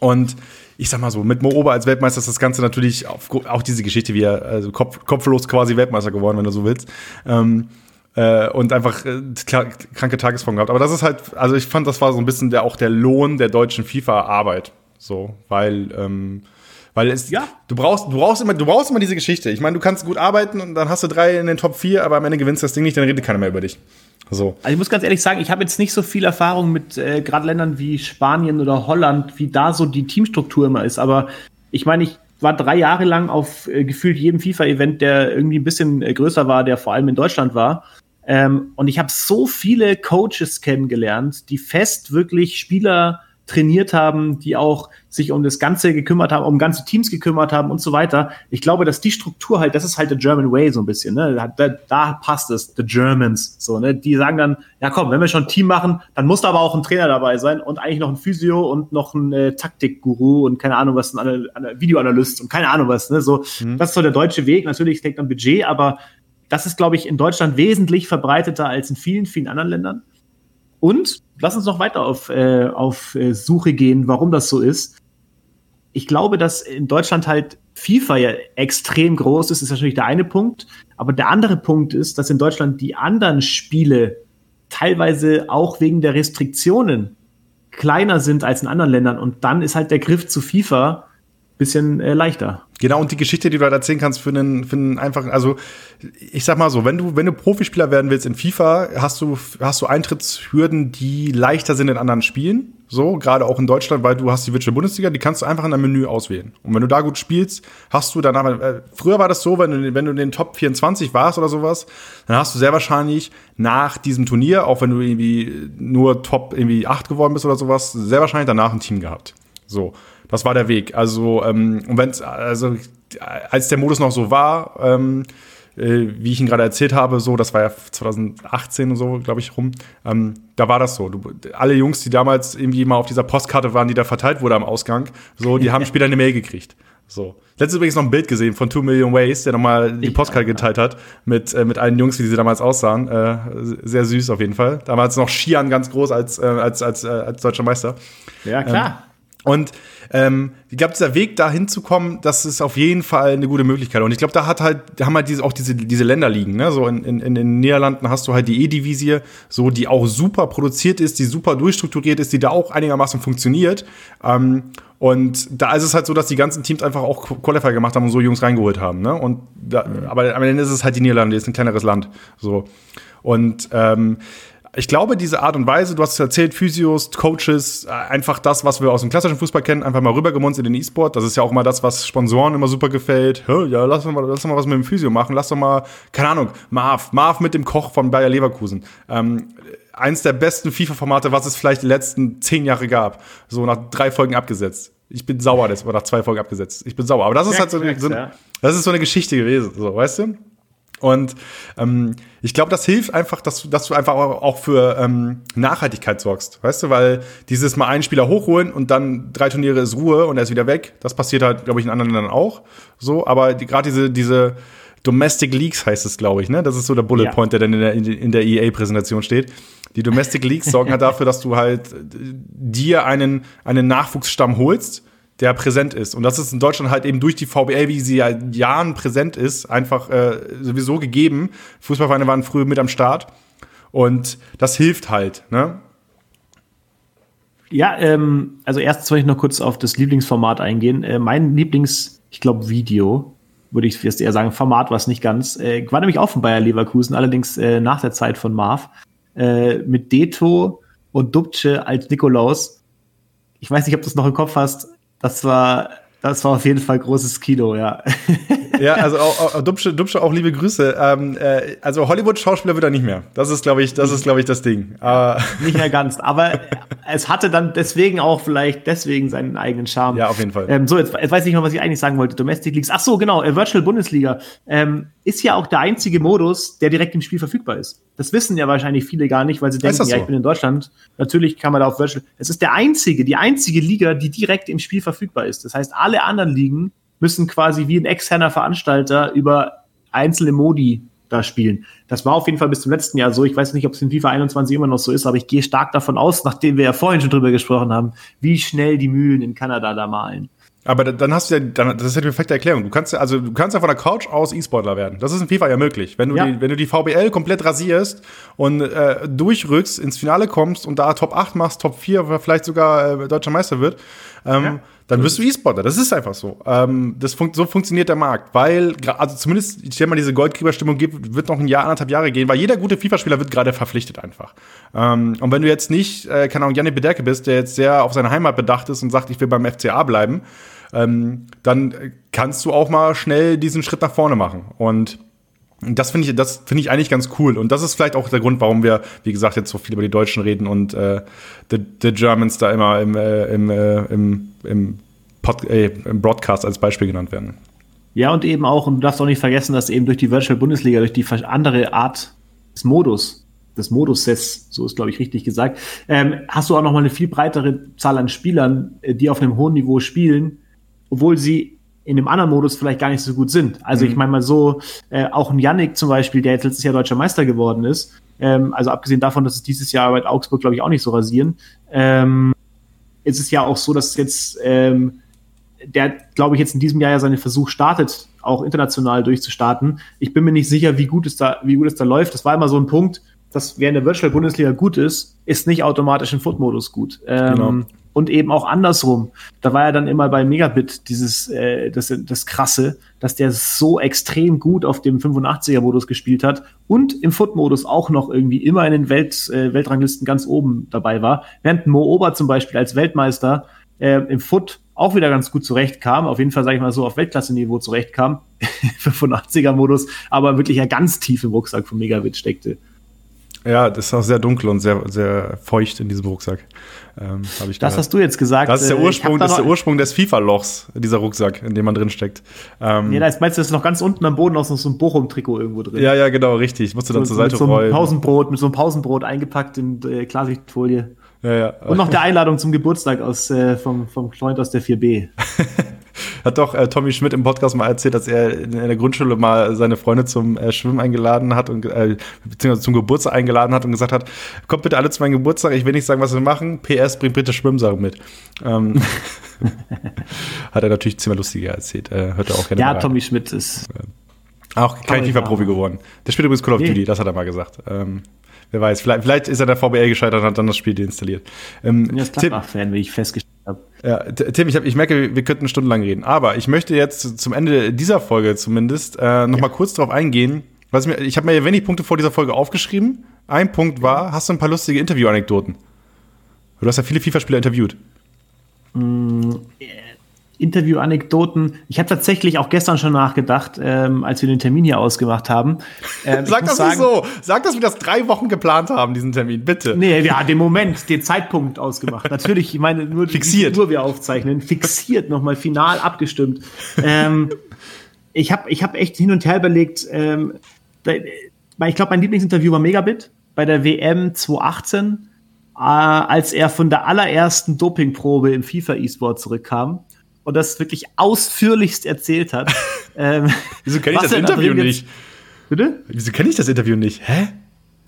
und ich sag mal so, mit Mo Ober als Weltmeister ist das Ganze natürlich auf, auch diese Geschichte, wie er also kopf, kopflos quasi Weltmeister geworden, wenn du so willst. Ähm, äh, und einfach äh, kranke Tagesform gehabt. Aber das ist halt, also ich fand, das war so ein bisschen der, auch der Lohn der deutschen FIFA-Arbeit. So, weil, ähm, weil es, ja. du brauchst, du brauchst immer, du brauchst immer diese Geschichte. Ich meine, du kannst gut arbeiten und dann hast du drei in den Top 4, aber am Ende gewinnst du das Ding nicht, dann redet keiner mehr über dich. So. Also ich muss ganz ehrlich sagen, ich habe jetzt nicht so viel Erfahrung mit äh, gerade Ländern wie Spanien oder Holland, wie da so die Teamstruktur immer ist. Aber ich meine, ich war drei Jahre lang auf äh, gefühlt jedem FIFA-Event, der irgendwie ein bisschen äh, größer war, der vor allem in Deutschland war. Ähm, und ich habe so viele Coaches kennengelernt, die fest wirklich Spieler trainiert haben, die auch sich um das Ganze gekümmert haben, um ganze Teams gekümmert haben und so weiter. Ich glaube, dass die Struktur halt, das ist halt der German Way so ein bisschen, ne? Da, da, passt es, the Germans, so, ne? Die sagen dann, ja komm, wenn wir schon ein Team machen, dann muss da aber auch ein Trainer dabei sein und eigentlich noch ein Physio und noch ein äh, Taktikguru und keine Ahnung was, ein, Videoanalyst und keine Ahnung was, ne? So, mhm. das ist so der deutsche Weg. Natürlich steckt ein Budget, aber das ist, glaube ich, in Deutschland wesentlich verbreiteter als in vielen, vielen anderen Ländern. Und lass uns noch weiter auf, äh, auf äh, Suche gehen, warum das so ist. Ich glaube, dass in Deutschland halt FIFA ja extrem groß ist, ist natürlich der eine Punkt. Aber der andere Punkt ist, dass in Deutschland die anderen Spiele teilweise auch wegen der Restriktionen kleiner sind als in anderen Ländern. Und dann ist halt der Griff zu FIFA bisschen äh, leichter. Genau, und die Geschichte, die du halt erzählen kannst für einen, für einen einfachen, also ich sag mal so, wenn du, wenn du Profispieler werden willst in FIFA, hast du, hast du Eintrittshürden, die leichter sind in anderen Spielen. So, gerade auch in Deutschland, weil du hast die Virtual Bundesliga, die kannst du einfach in deinem Menü auswählen. Und wenn du da gut spielst, hast du danach, äh, früher war das so, wenn du, wenn du in den Top 24 warst oder sowas, dann hast du sehr wahrscheinlich nach diesem Turnier, auch wenn du irgendwie nur Top irgendwie 8 geworden bist oder sowas, sehr wahrscheinlich danach ein Team gehabt. So. Das war der Weg. Also, ähm, und wenn also als der Modus noch so war, ähm, äh, wie ich ihn gerade erzählt habe, so, das war ja 2018 und so, glaube ich, rum, ähm, da war das so. Du, alle Jungs, die damals irgendwie mal auf dieser Postkarte waren, die da verteilt wurde am Ausgang, so, die haben später eine Mail gekriegt. So. Letztes übrigens noch ein Bild gesehen von Two Million Ways, der nochmal die Postkarte geteilt hat mit, äh, mit allen Jungs, wie sie damals aussahen. Äh, sehr süß auf jeden Fall. Damals noch Skian ganz groß als, äh, als, als, äh, als deutscher Meister. Ja, klar. Ähm, und ähm, ich glaube, dieser Weg da hinzukommen, das ist auf jeden Fall eine gute Möglichkeit. Und ich glaube, da hat halt, da haben halt diese, auch diese, diese Länder liegen. Ne? So in, in, in den Niederlanden hast du halt die E-Divisie, so die auch super produziert ist, die super durchstrukturiert ist, die da auch einigermaßen funktioniert. Ähm, und da ist es halt so, dass die ganzen Teams einfach auch Qualifier gemacht haben und so Jungs reingeholt haben. Ne? Und da, mhm. aber am Ende ist es halt die Niederlande, die ist ein kleineres Land. So. Und ähm, ich glaube, diese Art und Weise, du hast es erzählt, Physios, Coaches, äh, einfach das, was wir aus dem klassischen Fußball kennen, einfach mal rübergemunzt in den E-Sport. Das ist ja auch mal das, was Sponsoren immer super gefällt. Ja, lass doch mal, lass doch mal was mit dem Physio machen. Lass doch mal, keine Ahnung, Marv, Marv mit dem Koch von Bayer Leverkusen. Ähm, eins der besten FIFA-Formate, was es vielleicht die letzten zehn Jahre gab. So nach drei Folgen abgesetzt. Ich bin sauer, das war nach zwei Folgen abgesetzt. Ich bin sauer. Aber das ist halt so, so, das ist so eine Geschichte gewesen, so, weißt du? Und ähm, ich glaube, das hilft einfach, dass du, dass du einfach auch für ähm, Nachhaltigkeit sorgst, weißt du, weil dieses mal einen Spieler hochholen und dann drei Turniere ist Ruhe und er ist wieder weg, das passiert halt, glaube ich, in anderen Ländern auch so, aber die, gerade diese, diese Domestic Leagues heißt es, glaube ich, ne? Das ist so der Bullet ja. Point, der dann in der, in der EA-Präsentation steht. Die Domestic Leagues sorgen halt dafür, dass du halt dir einen, einen Nachwuchsstamm holst, der präsent ist. Und das ist in Deutschland halt eben durch die VBL, wie sie ja Jahren präsent ist, einfach äh, sowieso gegeben. Fußballvereine waren früher mit am Start. Und das hilft halt, ne? Ja, ähm, also erst soll ich noch kurz auf das Lieblingsformat eingehen. Äh, mein Lieblings, ich glaube, Video, würde ich jetzt eher sagen, Format war es nicht ganz. Äh, war nämlich auch von Bayer Leverkusen, allerdings äh, nach der Zeit von Marv. Äh, mit Deto und Dubce als Nikolaus. Ich weiß nicht, ob du es noch im Kopf hast. Das war, das war auf jeden Fall großes Kino, ja. ja, also auch, auch Dubsche, Dubsche auch liebe Grüße. Ähm, äh, also Hollywood-Schauspieler wird er nicht mehr. Das ist, glaube ich, das ist, glaube ich, das Ding. Aber nicht mehr ganz. Aber es hatte dann deswegen auch vielleicht deswegen seinen eigenen Charme. Ja, auf jeden Fall. Ähm, so, jetzt, jetzt weiß ich noch, was ich eigentlich sagen wollte. Domestic Leagues. Ach so, genau. Äh, Virtual Bundesliga ähm, ist ja auch der einzige Modus, der direkt im Spiel verfügbar ist. Das wissen ja wahrscheinlich viele gar nicht, weil sie denken, so? ja, ich bin in Deutschland. Natürlich kann man da auf Virtual. Es ist der einzige, die einzige Liga, die direkt im Spiel verfügbar ist. Das heißt, alle anderen Ligen müssen quasi wie ein externer Veranstalter über einzelne Modi da spielen. Das war auf jeden Fall bis zum letzten Jahr so. Ich weiß nicht, ob es in FIFA 21 immer noch so ist, aber ich gehe stark davon aus, nachdem wir ja vorhin schon drüber gesprochen haben, wie schnell die Mühlen in Kanada da malen. Aber dann hast du ja, dann, das ist ja die perfekte Erklärung. Du kannst ja, also du kannst ja von der Couch aus E-Sportler werden. Das ist in FIFA ja möglich. Wenn du, ja. Die, wenn du die VBL komplett rasierst und äh, durchrückst, ins Finale kommst und da Top 8 machst, Top 4, vielleicht sogar äh, deutscher Meister wird, ähm, ja dann wirst du E-Sportler. Das ist einfach so. Ähm, das fun so funktioniert der Markt, weil, also zumindest, ich stelle mal diese Goldgräberstimmung gibt, wird noch ein Jahr, anderthalb Jahre gehen, weil jeder gute FIFA-Spieler wird gerade verpflichtet einfach. Ähm, und wenn du jetzt nicht, äh, keine Ahnung, Janik Bederke bist, der jetzt sehr auf seine Heimat bedacht ist und sagt, ich will beim FCA bleiben, ähm, dann kannst du auch mal schnell diesen Schritt nach vorne machen. Und das finde ich, das finde ich eigentlich ganz cool. Und das ist vielleicht auch der Grund, warum wir, wie gesagt, jetzt so viel über die Deutschen reden und äh, the, the Germans da immer im, äh, im, äh, im, im, Pod, äh, im Broadcast als Beispiel genannt werden. Ja, und eben auch, und du darfst auch nicht vergessen, dass eben durch die Virtual Bundesliga, durch die andere Art des Modus, des Modus-Sets, so ist, glaube ich, richtig gesagt, ähm, hast du auch nochmal eine viel breitere Zahl an Spielern, äh, die auf einem hohen Niveau spielen, obwohl sie in dem anderen Modus vielleicht gar nicht so gut sind. Also mhm. ich meine mal so, äh, auch ein Yannick zum Beispiel, der jetzt letztes Jahr deutscher Meister geworden ist, ähm, also abgesehen davon, dass es dieses Jahr bei Augsburg, glaube ich, auch nicht so rasieren, ähm, ist es ja auch so, dass jetzt ähm, der, glaube ich, jetzt in diesem Jahr ja seinen Versuch startet, auch international durchzustarten. Ich bin mir nicht sicher, wie gut es da, wie gut es da läuft. Das war immer so ein Punkt, dass wer in der Virtual Bundesliga gut ist, ist nicht automatisch im Foot-Modus gut. Ähm, genau und eben auch andersrum. Da war ja dann immer bei Megabit dieses, äh, das, das Krasse, dass der so extrem gut auf dem 85er-Modus gespielt hat und im Foot-Modus auch noch irgendwie immer in den Welt, äh, Weltranglisten ganz oben dabei war. Während Mo Ober zum Beispiel als Weltmeister äh, im Foot auch wieder ganz gut zurechtkam, auf jeden Fall, sage ich mal so, auf Weltklasse-Niveau zurechtkam, 85er-Modus, aber wirklich ja ganz tief im Rucksack von Megabit steckte. Ja, das ist auch sehr dunkel und sehr, sehr feucht in diesem Rucksack. Ähm, ich das hast du jetzt gesagt. Das ist der äh, Ursprung, das ist der Ursprung des FIFA-Lochs, dieser Rucksack, in dem man drin steckt. Ähm, ja, das meinst du, das ist noch ganz unten am Boden noch so ein Bochum-Trikot irgendwo drin. Ja, ja, genau, richtig. Musst du dann so, zur Seite mit so rollen. Pausenbrot, mit so einem Pausenbrot eingepackt in äh, Klarsichtfolie. Ja, ja. Und noch der Einladung zum Geburtstag aus, äh, vom, vom Freund aus der 4B. hat doch äh, Tommy Schmidt im Podcast mal erzählt, dass er in, in der Grundschule mal seine Freunde zum äh, Schwimmen eingeladen hat und äh, beziehungsweise zum Geburtstag eingeladen hat und gesagt hat, kommt bitte alle zu meinem Geburtstag, ich will nicht sagen, was wir machen. PS, bringt bitte Schwimmsachen mit. Ähm, hat er natürlich ziemlich lustiger erzählt. Äh, hört er auch gerne Ja, Tommy Schmidt ist. Auch kein FIFA-Profi geworden. Der spielt übrigens Call of Duty, das hat er mal gesagt. Ähm, wer weiß, vielleicht, vielleicht ist er der VBL gescheitert und hat dann das Spiel deinstalliert. Ähm, ja, Gladbach-Fan, wie ich festgestellt habe. Ja, Tim, ich, hab, ich merke, wir könnten stundenlang reden. Aber ich möchte jetzt zum Ende dieser Folge zumindest äh, noch ja. mal kurz darauf eingehen. Was mir, ich habe mir wenig Punkte vor dieser Folge aufgeschrieben. Ein Punkt war, hast du ein paar lustige Interview-Anekdoten? Du hast ja viele FIFA-Spieler interviewt. Mm, Interview-Anekdoten. Ich habe tatsächlich auch gestern schon nachgedacht, ähm, als wir den Termin hier ausgemacht haben. Ähm, Sag das sagen, nicht so. Sag, dass wir das drei Wochen geplant haben, diesen Termin, bitte. Nee, ja, den Moment, den Zeitpunkt ausgemacht. Natürlich, ich meine, nur fixiert. die Uhr wir aufzeichnen. Fixiert, nochmal final abgestimmt. ähm, ich habe ich hab echt hin und her überlegt, ähm, da, ich glaube, mein Lieblingsinterview war Megabit bei der WM 2018, äh, als er von der allerersten Dopingprobe im FIFA E-Sport zurückkam und das wirklich ausführlichst erzählt hat. ähm, Wieso kenne ich das Interview nicht? Bitte? Wieso kenne ich das Interview nicht? Hä?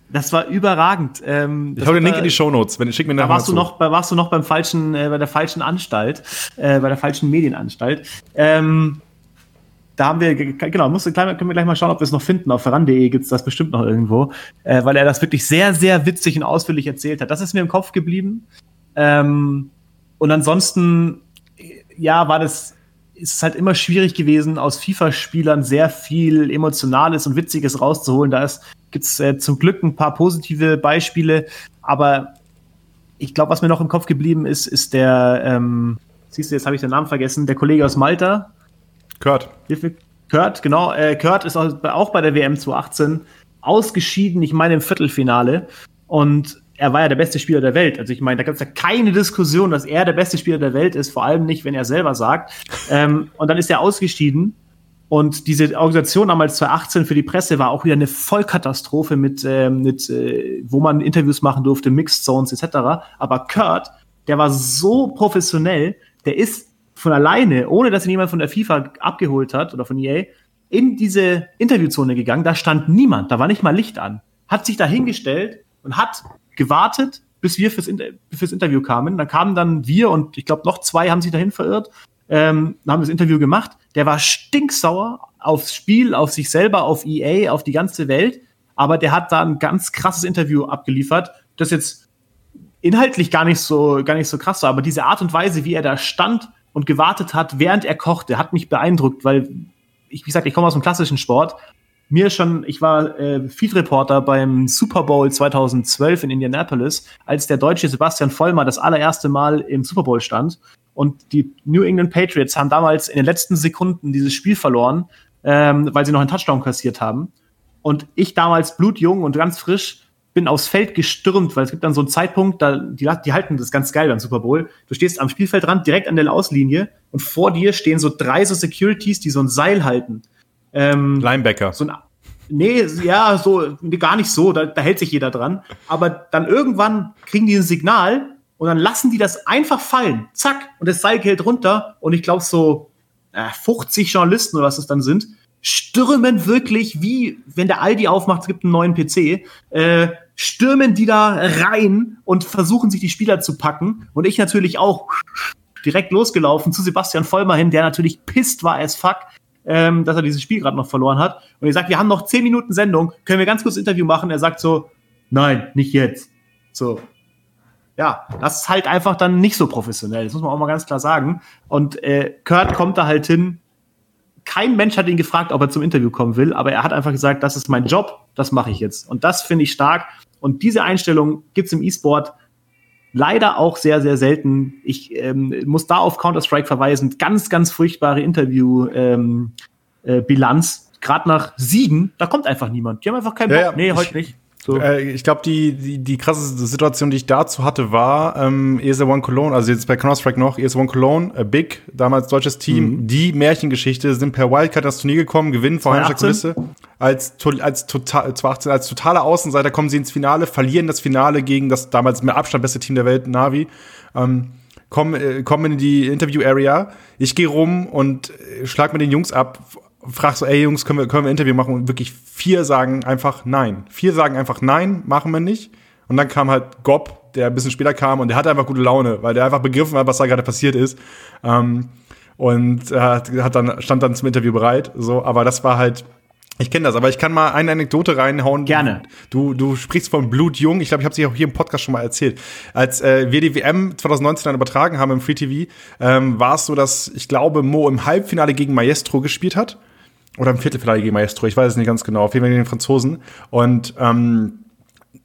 Das war überragend. Ähm, ich hau den Link in die Shownotes, wenn schick mir da warst du noch, warst du noch beim falschen, äh, bei der falschen Anstalt, äh, bei der falschen Medienanstalt. Ähm, da haben wir, genau, musst können wir gleich mal schauen, ob wir es noch finden. Auf veran.de gibt es das bestimmt noch irgendwo, äh, weil er das wirklich sehr, sehr witzig und ausführlich erzählt hat. Das ist mir im Kopf geblieben. Ähm, und ansonsten ja, war das, ist es halt immer schwierig gewesen, aus FIFA-Spielern sehr viel Emotionales und Witziges rauszuholen. Da gibt es äh, zum Glück ein paar positive Beispiele, aber ich glaube, was mir noch im Kopf geblieben ist, ist der, ähm, siehst du, jetzt habe ich den Namen vergessen, der Kollege aus Malta. Kurt. Kurt, genau. Äh, Kurt ist auch bei der WM 2018 ausgeschieden, ich meine im Viertelfinale. Und er war ja der beste Spieler der Welt. Also ich meine, da gibt es ja keine Diskussion, dass er der beste Spieler der Welt ist, vor allem nicht, wenn er selber sagt. Ähm, und dann ist er ausgeschieden. Und diese Organisation damals 2018 für die Presse war auch wieder eine Vollkatastrophe mit, ähm, mit äh, wo man Interviews machen durfte, Mixed Zones etc. Aber Kurt, der war so professionell, der ist von alleine, ohne dass ihn jemand von der FIFA abgeholt hat oder von EA, in diese Interviewzone gegangen. Da stand niemand, da war nicht mal Licht an. Hat sich da hingestellt und hat gewartet, bis wir fürs, Inter fürs Interview kamen. Dann kamen dann wir und ich glaube noch zwei haben sich dahin verirrt, ähm, haben das Interview gemacht. Der war stinksauer aufs Spiel, auf sich selber, auf EA, auf die ganze Welt. Aber der hat da ein ganz krasses Interview abgeliefert, das jetzt inhaltlich gar nicht so, gar nicht so krass war. Aber diese Art und Weise, wie er da stand und gewartet hat, während er kochte, hat mich beeindruckt, weil ich, wie gesagt, ich komme aus dem klassischen Sport. Mir schon, ich war äh, Field Reporter beim Super Bowl 2012 in Indianapolis, als der deutsche Sebastian Vollmer das allererste Mal im Super Bowl stand. Und die New England Patriots haben damals in den letzten Sekunden dieses Spiel verloren, ähm, weil sie noch einen Touchdown kassiert haben. Und ich damals blutjung und ganz frisch bin aufs Feld gestürmt, weil es gibt dann so einen Zeitpunkt, da die, die halten das ganz geil beim Super Bowl. Du stehst am Spielfeldrand direkt an der Auslinie und vor dir stehen so drei so Securities, die so ein Seil halten. Ähm, Linebacker. So ein, nee, ja, so gar nicht so, da, da hält sich jeder dran. Aber dann irgendwann kriegen die ein Signal und dann lassen die das einfach fallen. Zack, und das Seil geht runter und ich glaube so äh, 50 Journalisten oder was es dann sind, stürmen wirklich wie, wenn der Aldi aufmacht, es gibt einen neuen PC, äh, stürmen die da rein und versuchen sich die Spieler zu packen. Und ich natürlich auch direkt losgelaufen zu Sebastian Vollmer hin, der natürlich pisst war as fuck, ähm, dass er dieses Spiel gerade noch verloren hat. Und er sagt, wir haben noch zehn Minuten Sendung, können wir ganz kurz Interview machen? Er sagt so, nein, nicht jetzt. So. Ja, das ist halt einfach dann nicht so professionell. Das muss man auch mal ganz klar sagen. Und äh, Kurt kommt da halt hin, kein Mensch hat ihn gefragt, ob er zum Interview kommen will, aber er hat einfach gesagt, das ist mein Job, das mache ich jetzt. Und das finde ich stark. Und diese Einstellung gibt es im E-Sport leider auch sehr, sehr selten. Ich ähm, muss da auf Counter-Strike verweisen. Ganz, ganz furchtbare Interview-Bilanz. Ähm, äh, Gerade nach Siegen, da kommt einfach niemand. Die haben einfach keinen Bock. Ja, ja. Nee, heute nicht. So. Äh, ich glaube, die, die, die krasseste Situation, die ich dazu hatte, war ähm, ESL One Cologne, also jetzt bei Counter-Strike noch, ESL One Cologne, äh, Big, damals deutsches Team, mhm. die Märchengeschichte, sind per Wildcard ins Turnier gekommen, gewinnen vor heimischer Kulisse. Als, als, total, 2018, als totale Außenseiter kommen sie ins Finale, verlieren das Finale gegen das damals mit Abstand beste Team der Welt, Navi. Ähm, kommen, äh, kommen in die Interview-Area. Ich gehe rum und äh, schlag mit den Jungs ab frag so, ey Jungs, können wir, können wir ein Interview machen? Und wirklich vier sagen einfach nein. Vier sagen einfach nein, machen wir nicht. Und dann kam halt Gob, der ein bisschen später kam und der hatte einfach gute Laune, weil der einfach begriffen hat, was da gerade passiert ist. Ähm, und äh, hat dann, stand dann zum Interview bereit. So, aber das war halt, ich kenne das, aber ich kann mal eine Anekdote reinhauen. Gerne. Du, du sprichst von Blutjung. Ich glaube, ich habe es auch hier im Podcast schon mal erzählt. Als äh, wir die WM 2019 dann übertragen haben im Free TV, ähm, war es so, dass ich glaube, Mo im Halbfinale gegen Maestro gespielt hat oder im Viertelfinale gegen Maestro, ich weiß es nicht ganz genau, auf jeden Fall gegen den Franzosen. Und ähm,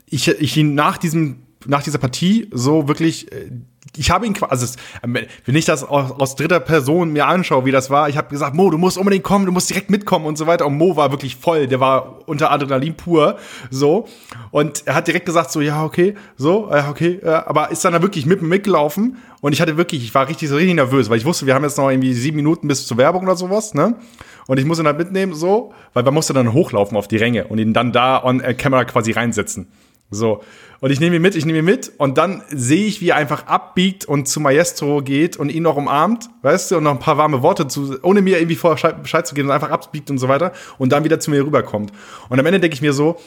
ich, ich ihn nach diesem, nach dieser Partie so wirklich, äh, ich habe ihn also es, wenn ich das aus, aus, dritter Person mir anschaue, wie das war, ich habe gesagt, Mo, du musst unbedingt kommen, du musst direkt mitkommen und so weiter. Und Mo war wirklich voll, der war unter Adrenalin pur, so. Und er hat direkt gesagt, so, ja, okay, so, ja, okay, äh, aber ist dann da wirklich mit mitgelaufen. Und ich hatte wirklich, ich war richtig richtig nervös, weil ich wusste, wir haben jetzt noch irgendwie sieben Minuten bis zur Werbung oder sowas, ne? Und ich muss ihn halt mitnehmen, so, weil man musste dann hochlaufen auf die Ränge und ihn dann da on camera quasi reinsetzen. So. Und ich nehme ihn mit, ich nehme ihn mit und dann sehe ich, wie er einfach abbiegt und zu Maestro geht und ihn noch umarmt, weißt du, und noch ein paar warme Worte zu, ohne mir irgendwie vorher Bescheid zu geben, und einfach abbiegt und so weiter und dann wieder zu mir rüberkommt. Und am Ende denke ich mir so,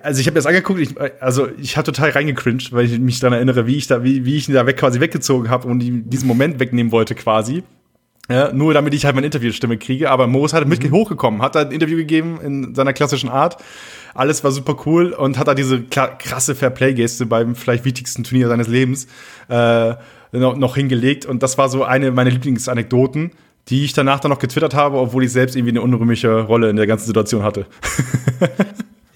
also ich habe mir das angeguckt, ich, also ich habe total reingecringed, weil ich mich daran erinnere, wie ich da, wie, wie ich ihn da weg quasi weggezogen habe und diesen Moment wegnehmen wollte quasi. Ja, nur damit ich halt meine Interviewstimme kriege. Aber Moos hat mit mhm. hochgekommen, hat da ein Interview gegeben in seiner klassischen Art. Alles war super cool und hat da diese krasse Fairplay-Geste beim vielleicht wichtigsten Turnier seines Lebens äh, noch, noch hingelegt. Und das war so eine meiner Lieblingsanekdoten, die ich danach dann noch getwittert habe, obwohl ich selbst irgendwie eine unrühmliche Rolle in der ganzen Situation hatte.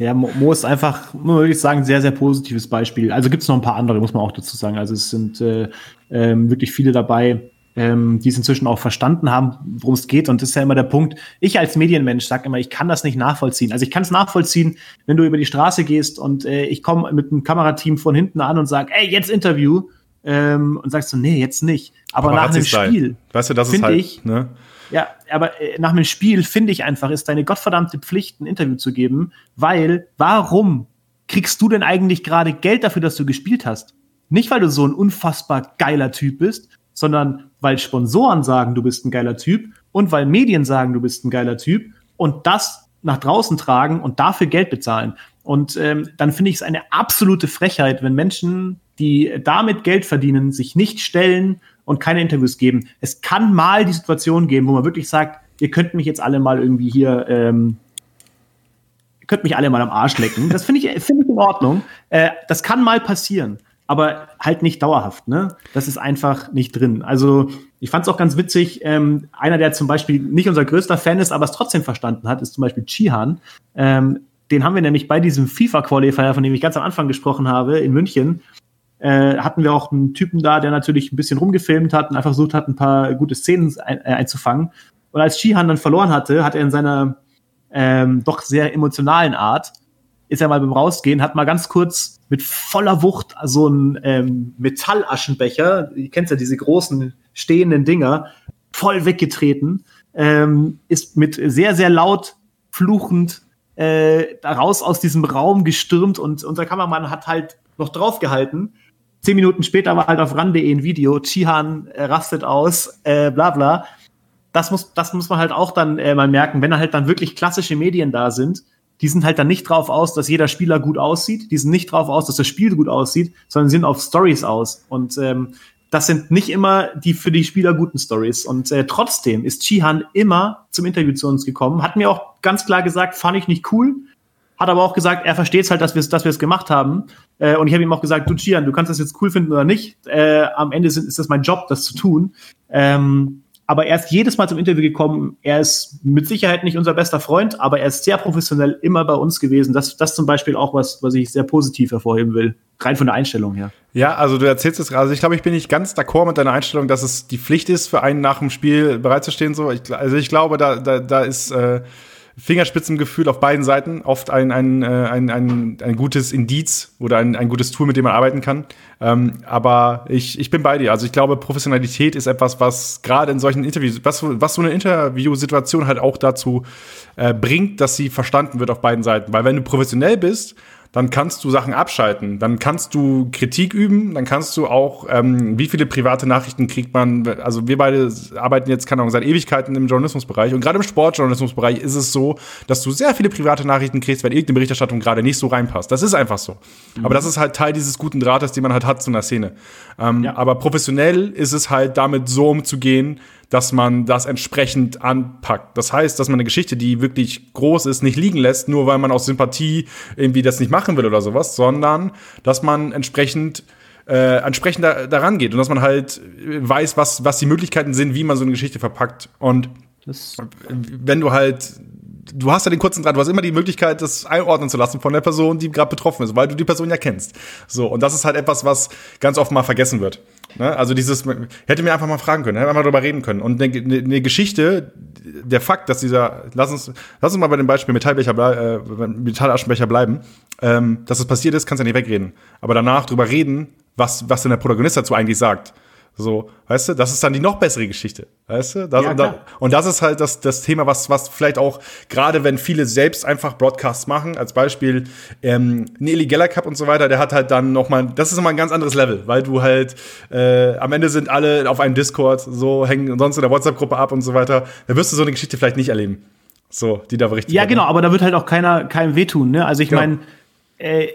Ja, Mo ist einfach, würde ich sagen, sehr, sehr positives Beispiel. Also gibt es noch ein paar andere, muss man auch dazu sagen. Also es sind äh, äh, wirklich viele dabei, ähm, die es inzwischen auch verstanden haben, worum es geht. Und das ist ja immer der Punkt. Ich als Medienmensch sage immer, ich kann das nicht nachvollziehen. Also ich kann es nachvollziehen, wenn du über die Straße gehst und äh, ich komme mit einem Kamerateam von hinten an und sage, ey, jetzt Interview. Ähm, und sagst du, nee, jetzt nicht. Aber, Aber nach einem Spiel, weißt du, das ist halt, ich, ne? Ja, aber äh, nach einem Spiel finde ich einfach, ist deine gottverdammte Pflicht, ein Interview zu geben, weil warum kriegst du denn eigentlich gerade Geld dafür, dass du gespielt hast? Nicht, weil du so ein unfassbar geiler Typ bist, sondern weil Sponsoren sagen, du bist ein geiler Typ und weil Medien sagen, du bist ein geiler Typ und das nach draußen tragen und dafür Geld bezahlen. Und ähm, dann finde ich es eine absolute Frechheit, wenn Menschen, die damit Geld verdienen, sich nicht stellen und keine Interviews geben. Es kann mal die Situation geben, wo man wirklich sagt, ihr könnt mich jetzt alle mal irgendwie hier, ähm, ihr könnt mich alle mal am Arsch lecken. Das finde ich, finde ich in Ordnung. Äh, das kann mal passieren aber halt nicht dauerhaft. Ne? Das ist einfach nicht drin. Also ich fand es auch ganz witzig. Ähm, einer, der zum Beispiel nicht unser größter Fan ist, aber es trotzdem verstanden hat, ist zum Beispiel Chihan. Ähm, den haben wir nämlich bei diesem FIFA-Qualifier, von dem ich ganz am Anfang gesprochen habe, in München, äh, hatten wir auch einen Typen da, der natürlich ein bisschen rumgefilmt hat und einfach versucht hat, ein paar gute Szenen ein, äh, einzufangen. Und als Chihan dann verloren hatte, hat er in seiner ähm, doch sehr emotionalen Art ist er mal beim Rausgehen, hat mal ganz kurz mit voller Wucht so einen ähm, Metallaschenbecher, ihr kennt ja diese großen stehenden Dinger, voll weggetreten, ähm, ist mit sehr, sehr laut fluchend äh, raus aus diesem Raum gestürmt und unser Kameramann hat halt noch draufgehalten. Zehn Minuten später war halt auf ran.de ein Video, Chihan äh, rastet aus, äh, bla bla. Das muss, das muss man halt auch dann äh, mal merken, wenn halt dann wirklich klassische Medien da sind, die sind halt dann nicht drauf aus, dass jeder Spieler gut aussieht, die sind nicht drauf aus, dass das Spiel gut aussieht, sondern sind auf Stories aus. Und ähm, das sind nicht immer die für die Spieler guten Stories. Und äh, trotzdem ist Chihan immer zum Interview zu uns gekommen, hat mir auch ganz klar gesagt, fand ich nicht cool, hat aber auch gesagt, er versteht halt, dass wir dass wir es gemacht haben. Äh, und ich habe ihm auch gesagt, du Chihan, du kannst das jetzt cool finden oder nicht. Äh, am Ende sind, ist das mein Job, das zu tun. Ähm, aber er ist jedes Mal zum Interview gekommen. Er ist mit Sicherheit nicht unser bester Freund, aber er ist sehr professionell immer bei uns gewesen. Das, das zum Beispiel auch was, was ich sehr positiv hervorheben will. Rein von der Einstellung her. Ja, also du erzählst es gerade. Also ich glaube, ich bin nicht ganz d'accord mit deiner Einstellung, dass es die Pflicht ist, für einen nach dem Spiel bereitzustehen. So, ich, also ich glaube, da, da, da ist äh, Fingerspitzengefühl auf beiden Seiten oft ein, ein, äh, ein, ein, ein gutes Indiz oder ein, ein gutes Tool, mit dem man arbeiten kann. Ähm, aber ich, ich bin bei dir. Also ich glaube, Professionalität ist etwas, was gerade in solchen Interviews, was, was so eine Interviewsituation halt auch dazu äh, bringt, dass sie verstanden wird auf beiden Seiten. Weil wenn du professionell bist, dann kannst du Sachen abschalten, dann kannst du Kritik üben, dann kannst du auch, ähm, wie viele private Nachrichten kriegt man, also wir beide arbeiten jetzt, keine Ahnung, seit Ewigkeiten im Journalismusbereich und gerade im Sportjournalismusbereich ist es so, dass du sehr viele private Nachrichten kriegst, wenn irgendeine Berichterstattung gerade nicht so reinpasst. Das ist einfach so. Mhm. Aber das ist halt Teil dieses guten Drahtes, den man halt hat zu einer Szene. Ähm, ja. Aber professionell ist es halt damit so umzugehen, dass man das entsprechend anpackt. Das heißt, dass man eine Geschichte, die wirklich groß ist, nicht liegen lässt, nur weil man aus Sympathie irgendwie das nicht machen will oder sowas, sondern dass man entsprechend äh, entsprechend da, daran geht und dass man halt weiß, was, was die Möglichkeiten sind, wie man so eine Geschichte verpackt. Und das wenn du halt du hast ja den kurzen Draht, du hast immer die Möglichkeit, das einordnen zu lassen von der Person, die gerade betroffen ist, weil du die Person ja kennst. So, und das ist halt etwas, was ganz oft mal vergessen wird. Ne? Also dieses, hätte mir einfach mal fragen können, hätte einfach darüber reden können. Und eine, eine, Geschichte, der Fakt, dass dieser, lass uns, lass uns mal bei dem Beispiel Metallbecher, äh, Metallaschenbecher bleiben, ähm, dass es passiert ist, kannst du ja nicht wegreden. Aber danach drüber reden, was, was denn der Protagonist dazu eigentlich sagt. So, weißt du, das ist dann die noch bessere Geschichte, weißt du? Das, ja, und, da, und, das ist halt das, das Thema, was, was vielleicht auch, gerade wenn viele selbst einfach Broadcasts machen, als Beispiel ähm, Nelly Geller Cup und so weiter, der hat halt dann noch mal, das ist nochmal ein ganz anderes Level, weil du halt, äh, am Ende sind alle auf einem Discord, so hängen sonst in der WhatsApp-Gruppe ab und so weiter, da wirst du so eine Geschichte vielleicht nicht erleben. So, die da berichtet Ja, genau, aber da wird halt auch keiner, keinem wehtun, ne? Also ich genau. meine, äh,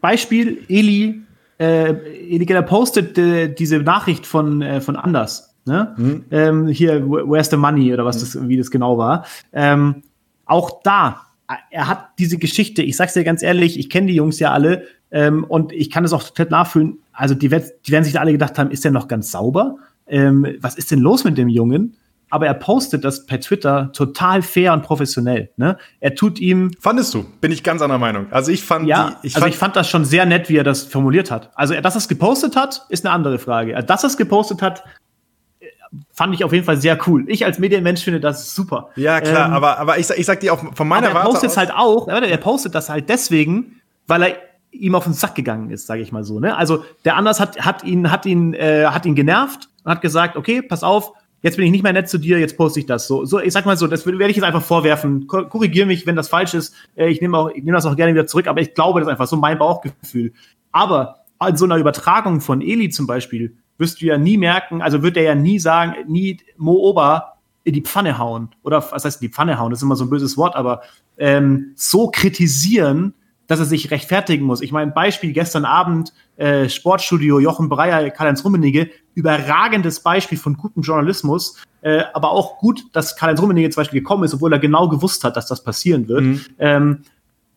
Beispiel, Eli äh, Eligella postet äh, diese Nachricht von, äh, von Anders. Ne? Mhm. Ähm, hier, where's the money oder was mhm. das, wie das genau war. Ähm, auch da, er hat diese Geschichte, ich sag's dir ganz ehrlich, ich kenne die Jungs ja alle ähm, und ich kann es auch total nachfühlen. Also die, die werden sich da alle gedacht haben, ist der noch ganz sauber? Ähm, was ist denn los mit dem Jungen? Aber er postet das per Twitter total fair und professionell. Ne? Er tut ihm. Fandest du? Bin ich ganz anderer Meinung. Also ich fand, ja, die, ich also fand, ich fand das schon sehr nett, wie er das formuliert hat. Also, dass er es gepostet hat, ist eine andere Frage. Dass er es gepostet hat, fand ich auf jeden Fall sehr cool. Ich als Medienmensch finde das super. Ja, klar, ähm, aber, aber ich, ich sag dir auch von meiner aber er postet es halt auch, er postet das halt deswegen, weil er ihm auf den Sack gegangen ist, sage ich mal so. Ne? Also der Anders hat, hat ihn, hat ihn, äh, hat ihn genervt und hat gesagt, okay, pass auf, jetzt bin ich nicht mehr nett zu dir, jetzt poste ich das. So, so ich sag mal so, das werde ich jetzt einfach vorwerfen. Korrigiere mich, wenn das falsch ist. Äh, ich nehme auch, ich nehme das auch gerne wieder zurück, aber ich glaube, das einfach so mein Bauchgefühl. Aber an so einer Übertragung von Eli zum Beispiel wirst du ja nie merken, also wird er ja nie sagen, nie Mo Ober in die Pfanne hauen. Oder was heißt in die Pfanne hauen? Das ist immer so ein böses Wort, aber ähm, so kritisieren, dass er sich rechtfertigen muss. Ich meine, Beispiel gestern Abend, äh, Sportstudio, Jochen Breyer, Karl-Heinz Rummenigge, überragendes Beispiel von gutem Journalismus, äh, aber auch gut, dass Karl-Heinz Rummenigge zum Beispiel gekommen ist, obwohl er genau gewusst hat, dass das passieren wird. Mhm. Ähm,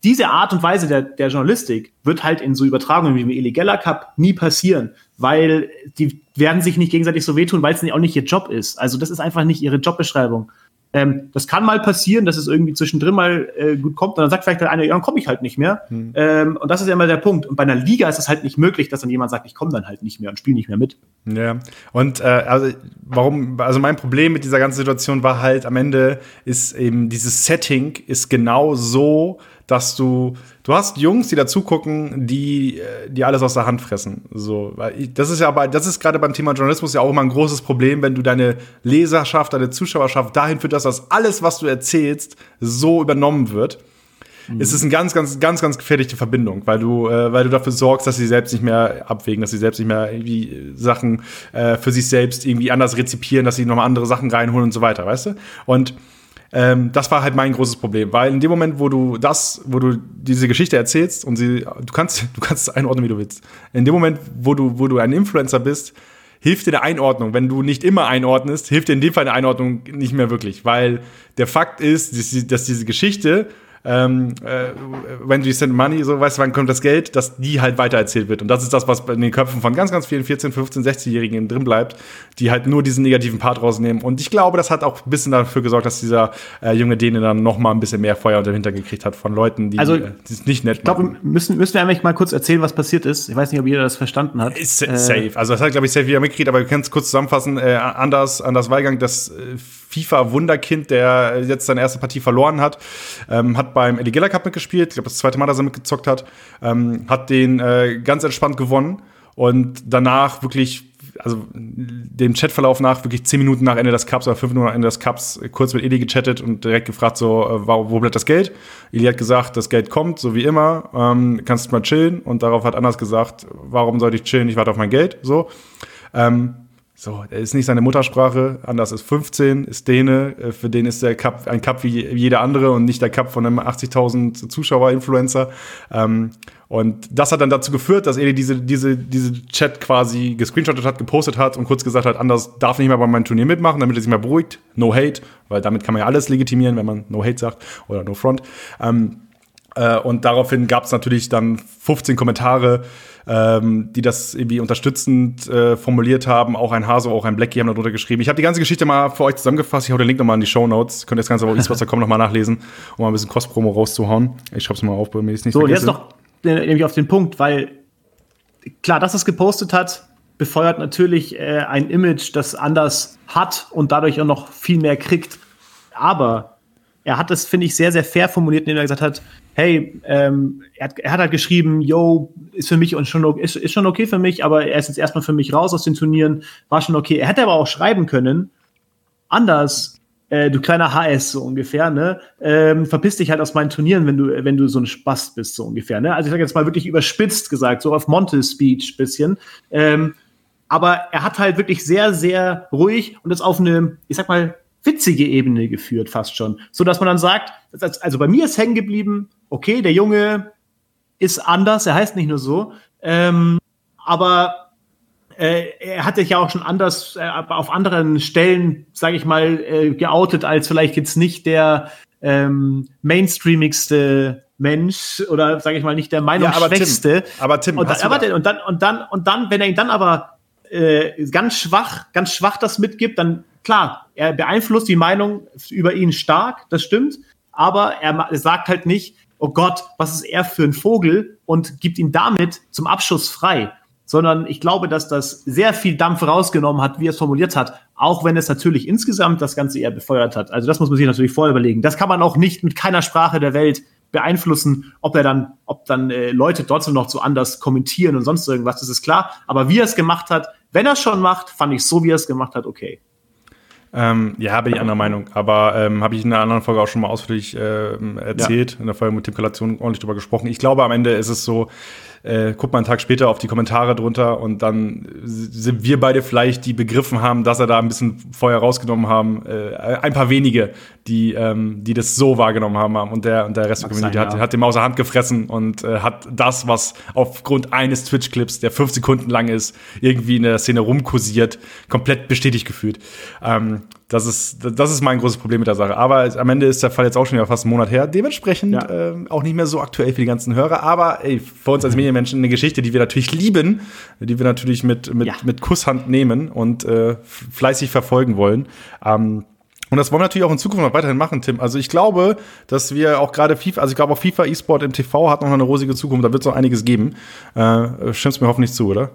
diese Art und Weise der, der Journalistik wird halt in so Übertragungen wie im Eli Geller Cup nie passieren, weil die werden sich nicht gegenseitig so wehtun, weil es auch nicht ihr Job ist. Also das ist einfach nicht ihre Jobbeschreibung. Ähm, das kann mal passieren, dass es irgendwie zwischendrin mal äh, gut kommt und dann sagt vielleicht der eine, ja, dann komme ich halt nicht mehr. Hm. Ähm, und das ist ja immer der Punkt. Und bei einer Liga ist es halt nicht möglich, dass dann jemand sagt, ich komme dann halt nicht mehr und spiele nicht mehr mit. Ja, und äh, also warum, also mein Problem mit dieser ganzen Situation war halt am Ende ist eben dieses Setting ist genau so, dass du, du hast Jungs, die dazu gucken, die, äh, die alles aus der Hand fressen. So, weil das ist ja aber, das ist gerade beim Thema Journalismus ja auch immer ein großes Problem, wenn du deine Leserschaft, deine Zuschauerschaft dahin führst, dass alles, was du erzählst, so übernommen wird. Mhm. Es ist eine ganz, ganz, ganz, ganz gefährliche Verbindung, weil du, äh, weil du dafür sorgst, dass sie selbst nicht mehr abwägen, dass sie selbst nicht mehr irgendwie Sachen äh, für sich selbst irgendwie anders rezipieren, dass sie nochmal andere Sachen reinholen und so weiter, weißt du? Und ähm, das war halt mein großes Problem, weil in dem Moment, wo du das, wo du diese Geschichte erzählst und sie, du kannst, du kannst einordnen, wie du willst. In dem Moment, wo du, wo du ein Influencer bist, hilft dir der Einordnung. Wenn du nicht immer einordnest, hilft dir in dem Fall eine Einordnung nicht mehr wirklich, weil der Fakt ist, dass diese Geschichte ähm, äh, when you send money, so weißt du, wann kommt das Geld, dass die halt weitererzählt wird. Und das ist das, was in den Köpfen von ganz, ganz vielen 14, 15, 16-Jährigen drin bleibt, die halt nur diesen negativen Part rausnehmen. Und ich glaube, das hat auch ein bisschen dafür gesorgt, dass dieser äh, junge Däne dann noch mal ein bisschen mehr Feuer unter den Hintern gekriegt hat von Leuten, die also, äh, es nicht nett Ich glaube, müssen, müssen wir eigentlich mal kurz erzählen, was passiert ist. Ich weiß nicht, ob jeder das verstanden hat. Ist äh, safe. Also das hat, glaube ich, safe wieder mitgekriegt, aber wir können es kurz zusammenfassen. Äh, Anders, Anders Weigang, das äh, FIFA-Wunderkind, der jetzt seine erste Partie verloren hat, ähm, hat beim Eligella Cup mitgespielt. Ich glaube, das zweite Mal, dass er mitgezockt hat. Ähm, hat den äh, ganz entspannt gewonnen und danach wirklich also dem Chatverlauf nach, wirklich zehn Minuten nach Ende des Cups oder fünf Minuten nach Ende des Cups, kurz mit Eli gechattet und direkt gefragt, so, äh, wo bleibt das Geld? Eli hat gesagt, das Geld kommt, so wie immer, ähm, kannst du mal chillen. Und darauf hat Anders gesagt, warum sollte ich chillen? Ich warte auf mein Geld. So. Ähm, so, er ist nicht seine Muttersprache, anders ist 15, ist Däne, äh, für den ist der Cup ein Cup wie jeder andere und nicht der Cup von einem 80.000 Zuschauer-Influencer. Ähm, und das hat dann dazu geführt, dass Eli diese, diese, diese Chat quasi gescreenshottet hat, gepostet hat und kurz gesagt hat, anders darf nicht mehr bei meinem Turnier mitmachen, damit er sich mal beruhigt. No hate, weil damit kann man ja alles legitimieren, wenn man No hate sagt oder No front. Ähm, äh, und daraufhin gab es natürlich dann 15 Kommentare, ähm, die das irgendwie unterstützend äh, formuliert haben. Auch ein Haso, auch ein Blackie haben darunter geschrieben. Ich habe die ganze Geschichte mal für euch zusammengefasst. Ich hau den Link nochmal in die Show Notes. Könnt ihr das Ganze auf esports.com nochmal nachlesen, um mal ein bisschen Kost-Promo rauszuhauen. Ich schreib's mal auf, damit ich es nicht so, vergesse. So, jetzt noch äh, nämlich auf den Punkt, weil klar, dass es gepostet hat, befeuert natürlich äh, ein Image, das anders hat und dadurch auch noch viel mehr kriegt. Aber er hat es, finde ich, sehr, sehr fair formuliert, indem er gesagt hat, hey, ähm, er, hat, er hat halt geschrieben, yo, ist für mich und schon, ist, ist schon okay für mich, aber er ist jetzt erstmal für mich raus aus den Turnieren, war schon okay. Er hätte aber auch schreiben können, anders, äh, du kleiner HS, so ungefähr, ne? Ähm, verpiss dich halt aus meinen Turnieren, wenn du, wenn du so ein Spaß bist, so ungefähr, ne? Also ich sage jetzt mal wirklich überspitzt gesagt, so auf Monte-Speech bisschen. Ähm, aber er hat halt wirklich sehr, sehr ruhig und das auf eine, ich sag mal, witzige Ebene geführt, fast schon. So dass man dann sagt, also bei mir ist hängen geblieben, okay, der Junge ist anders, er heißt nicht nur so, ähm, aber äh, er hat sich ja auch schon anders äh, auf anderen Stellen, sage ich mal, äh, geoutet als vielleicht jetzt nicht der ähm, mainstreamigste Mensch oder sage ich mal nicht der Meinungsschwächste. Ja, aber Tim, aber Tim und, dann, aber, und dann und dann und dann, wenn er ihn dann aber äh, ganz schwach, ganz schwach das mitgibt, dann klar, er beeinflusst die Meinung über ihn stark, das stimmt, aber er sagt halt nicht, oh Gott, was ist er für ein Vogel und gibt ihn damit zum Abschuss frei. sondern ich glaube, dass das sehr viel Dampf rausgenommen hat, wie er es formuliert hat, auch wenn es natürlich insgesamt das Ganze eher befeuert hat. Also das muss man sich natürlich vorher überlegen. Das kann man auch nicht mit keiner Sprache der Welt beeinflussen, ob er dann, ob dann äh, Leute trotzdem noch so anders kommentieren und sonst irgendwas, das ist klar. Aber wie er es gemacht hat, wenn er es schon macht, fand ich so, wie er es gemacht hat, okay. Ähm, ja, bin ich anderer Meinung. Aber ähm, habe ich in einer anderen Folge auch schon mal ausführlich äh, erzählt, ja. in der Folge mit Tim Kalation ordentlich drüber gesprochen. Ich glaube, am Ende ist es so, äh, guckt mal einen Tag später auf die Kommentare drunter und dann sind wir beide vielleicht, die begriffen haben, dass er da ein bisschen Feuer rausgenommen haben. Äh, ein paar wenige, die, ähm, die das so wahrgenommen haben. Und der, und der Rest der Community sein, hat, ja. hat dem außer Hand gefressen und äh, hat das, was aufgrund eines Twitch-Clips, der fünf Sekunden lang ist, irgendwie in der Szene rumkursiert, komplett bestätigt gefühlt. Ähm, das ist, das ist mein großes Problem mit der Sache. Aber am Ende ist der Fall jetzt auch schon wieder fast einen Monat her. Dementsprechend ja. äh, auch nicht mehr so aktuell für die ganzen Hörer. Aber ey, für uns als Medienmenschen eine Geschichte, die wir natürlich lieben, die wir natürlich mit, mit, ja. mit Kusshand nehmen und äh, fleißig verfolgen wollen. Ähm, und das wollen wir natürlich auch in Zukunft noch weiterhin machen, Tim. Also ich glaube, dass wir auch gerade FIFA, also ich glaube auch FIFA E-Sport im TV hat noch eine rosige Zukunft. Da wird es noch einiges geben. Äh, stimmst mir hoffentlich zu, oder?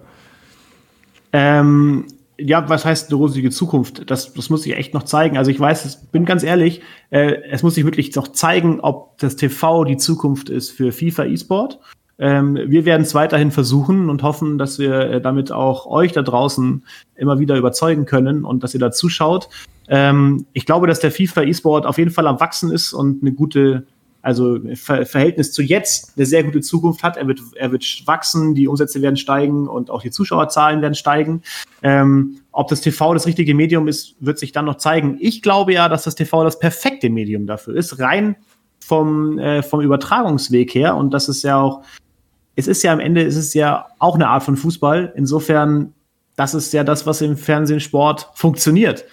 Ähm, ja, was heißt eine rosige Zukunft? Das, das muss ich echt noch zeigen. Also ich weiß, ich bin ganz ehrlich, äh, es muss sich wirklich noch zeigen, ob das TV die Zukunft ist für FIFA E-Sport. Ähm, wir werden es weiterhin versuchen und hoffen, dass wir äh, damit auch euch da draußen immer wieder überzeugen können und dass ihr da zuschaut. Ähm, ich glaube, dass der FIFA E-Sport auf jeden Fall am Wachsen ist und eine gute also Ver Verhältnis zu jetzt eine sehr gute Zukunft hat. Er wird, er wird wachsen, die Umsätze werden steigen und auch die Zuschauerzahlen werden steigen. Ähm, ob das TV das richtige Medium ist, wird sich dann noch zeigen. Ich glaube ja, dass das TV das perfekte Medium dafür ist, rein vom, äh, vom Übertragungsweg her. Und das ist ja auch, es ist ja am Ende, es ist ja auch eine Art von Fußball. Insofern, das ist ja das, was im Fernsehen Sport funktioniert.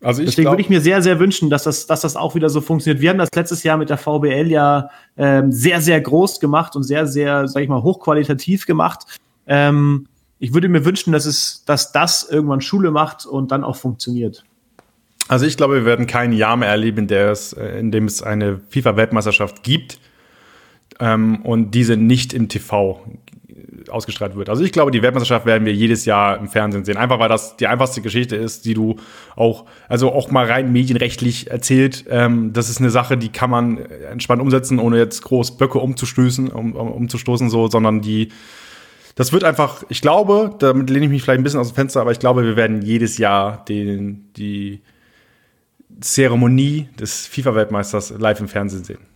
Also Deswegen glaub, würde ich mir sehr, sehr wünschen, dass das, dass das auch wieder so funktioniert. Wir haben das letztes Jahr mit der VBL ja ähm, sehr, sehr groß gemacht und sehr, sehr, sag ich mal, hochqualitativ gemacht. Ähm, ich würde mir wünschen, dass es, dass das irgendwann Schule macht und dann auch funktioniert. Also ich glaube, wir werden kein Jahr mehr erleben, in, es, äh, in dem es eine FIFA-Weltmeisterschaft gibt ähm, und diese nicht im TV ausgestrahlt wird. Also ich glaube, die Weltmeisterschaft werden wir jedes Jahr im Fernsehen sehen. Einfach weil das die einfachste Geschichte ist, die du auch, also auch mal rein medienrechtlich erzählt. Ähm, das ist eine Sache, die kann man entspannt umsetzen, ohne jetzt groß Böcke umzustößen, um, um, umzustoßen, so, sondern die, das wird einfach, ich glaube, damit lehne ich mich vielleicht ein bisschen aus dem Fenster, aber ich glaube, wir werden jedes Jahr den, die Zeremonie des FIFA-Weltmeisters live im Fernsehen sehen.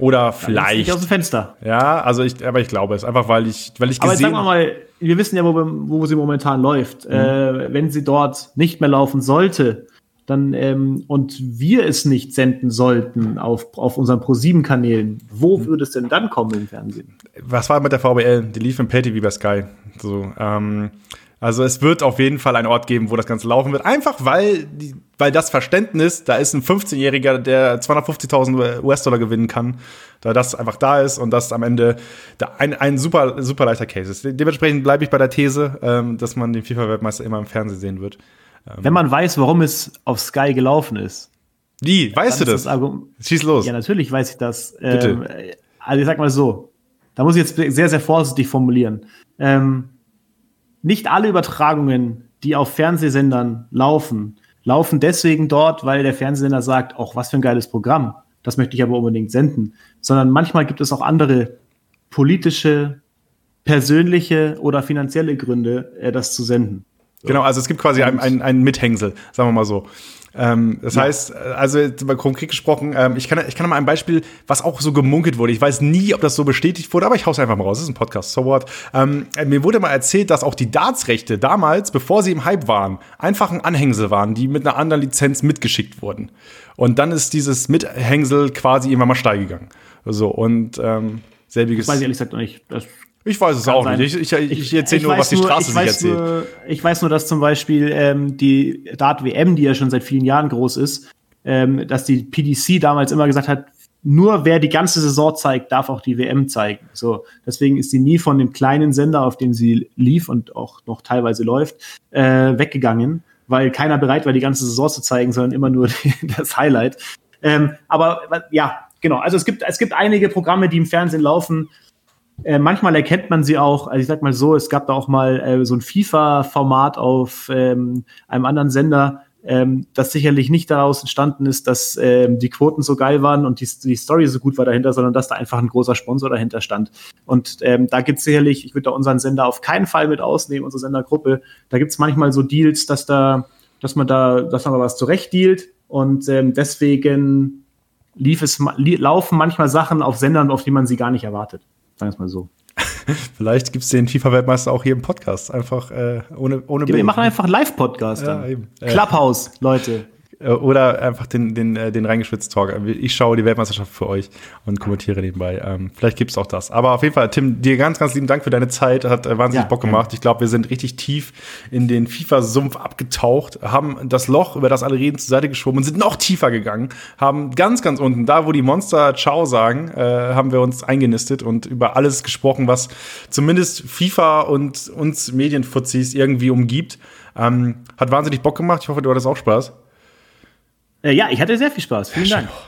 Oder vielleicht. Nicht aus dem Fenster. Ja, also ich, aber ich glaube es. Einfach weil ich, weil ich gesehen. Aber sagen wir mal, wir wissen ja, wo, wo sie momentan läuft. Mhm. Äh, wenn sie dort nicht mehr laufen sollte, dann ähm, und wir es nicht senden sollten auf, auf unseren Pro7-Kanälen, wo mhm. würde es denn dann kommen im Fernsehen? Was war mit der VBL? Die lief im Pay wie bei Sky. So, ähm, also es wird auf jeden Fall einen Ort geben, wo das Ganze laufen wird. Einfach weil, weil das Verständnis, da ist ein 15-Jähriger, der 250.000 US-Dollar gewinnen kann, da das einfach da ist und das am Ende ein, ein super, super leichter Case ist. Dementsprechend bleibe ich bei der These, ähm, dass man den FIFA-Weltmeister immer im Fernsehen sehen wird. Ähm, Wenn man weiß, warum es auf Sky gelaufen ist. Wie? Weißt du das? das Schieß los. Ja, natürlich weiß ich das. Bitte. Ähm, also ich sag mal so, da muss ich jetzt sehr, sehr vorsichtig formulieren. Ähm, nicht alle Übertragungen, die auf Fernsehsendern laufen, laufen deswegen dort, weil der Fernsehsender sagt, auch was für ein geiles Programm, das möchte ich aber unbedingt senden, sondern manchmal gibt es auch andere politische, persönliche oder finanzielle Gründe, äh, das zu senden. Genau, also es gibt quasi ein, ein, ein Mithängsel, sagen wir mal so. Ähm, das ja. heißt, also mal konkret gesprochen, ähm, ich, kann, ich kann mal ein Beispiel, was auch so gemunkelt wurde. Ich weiß nie, ob das so bestätigt wurde, aber ich hau's einfach mal raus. Das ist ein Podcast, so what. Ähm, mir wurde mal erzählt, dass auch die Darts-Rechte damals, bevor sie im Hype waren, einfach ein Anhängsel waren, die mit einer anderen Lizenz mitgeschickt wurden. Und dann ist dieses Mithängsel quasi irgendwann mal steil gegangen. So, und ähm, selbiges. Das weiß ich ehrlich gesagt noch nicht. Das ich weiß es auch sein. nicht. Ich, ich, ich erzähle nur, was die Straße sich erzählt. Nur, ich weiß nur, dass zum Beispiel ähm, die Dart WM, die ja schon seit vielen Jahren groß ist, ähm, dass die PDC damals immer gesagt hat, nur wer die ganze Saison zeigt, darf auch die WM zeigen. So, deswegen ist sie nie von dem kleinen Sender, auf dem sie lief und auch noch teilweise läuft, äh, weggegangen, weil keiner bereit war, die ganze Saison zu zeigen, sondern immer nur das Highlight. Ähm, aber ja, genau. Also es gibt es gibt einige Programme, die im Fernsehen laufen, Äh, manchmal erkennt man sie auch, also ich sag mal so, es gab da auch mal äh, so ein FIFA-Format auf ähm, einem anderen Sender, ähm, das sicherlich nicht daraus entstanden ist, dass ähm, die Quoten so geil waren und die, die Story so gut war dahinter, sondern dass da einfach ein großer Sponsor dahinter stand. Und ähm, da gibt's sicherlich, ich würde da unseren Sender auf keinen Fall mit ausnehmen, unsere Sendergruppe, da gibt's manchmal so Deals, dass da, dass man da, dass man da was zurecht dealt und ähm, deswegen lief es, laufen manchmal Sachen auf Sendern, auf die man sie gar nicht erwartet. Sagen wir es mal so. Vielleicht gibt es den FIFA-Weltmeister auch hier im Podcast. Einfach äh, ohne, ohne ja, Wir machen einfach einen Live-Podcast. Ja, Clubhouse, Leute. Äh, oder einfach den, den, äh, den reingeschwitzt Talk. Ich schaue die Weltmeisterschaft für euch und kommentiere nebenbei. Ähm, vielleicht gibt es auch das. Aber auf jeden Fall, Tim, dir ganz, ganz lieben Dank für deine Zeit. Hat äh, wahnsinnig ja, Bock gemacht. Ich glaube, wir sind richtig tief in den FIFA-Sumpf abgetaucht, haben das Loch, über das alle reden, zur Seite geschoben und sind noch tiefer gegangen. Haben ganz, ganz unten, da wo die Monster Ciao sagen, äh, haben wir uns eingenistet und über alles gesprochen, was zumindest FIFA und uns Medienfuzis irgendwie umgibt. Ähm, hat wahnsinnig Bock gemacht. Ich hoffe, du hattest auch Spaß. Äh, ja, ich hatte sehr viel Spaß. Vielen Dank.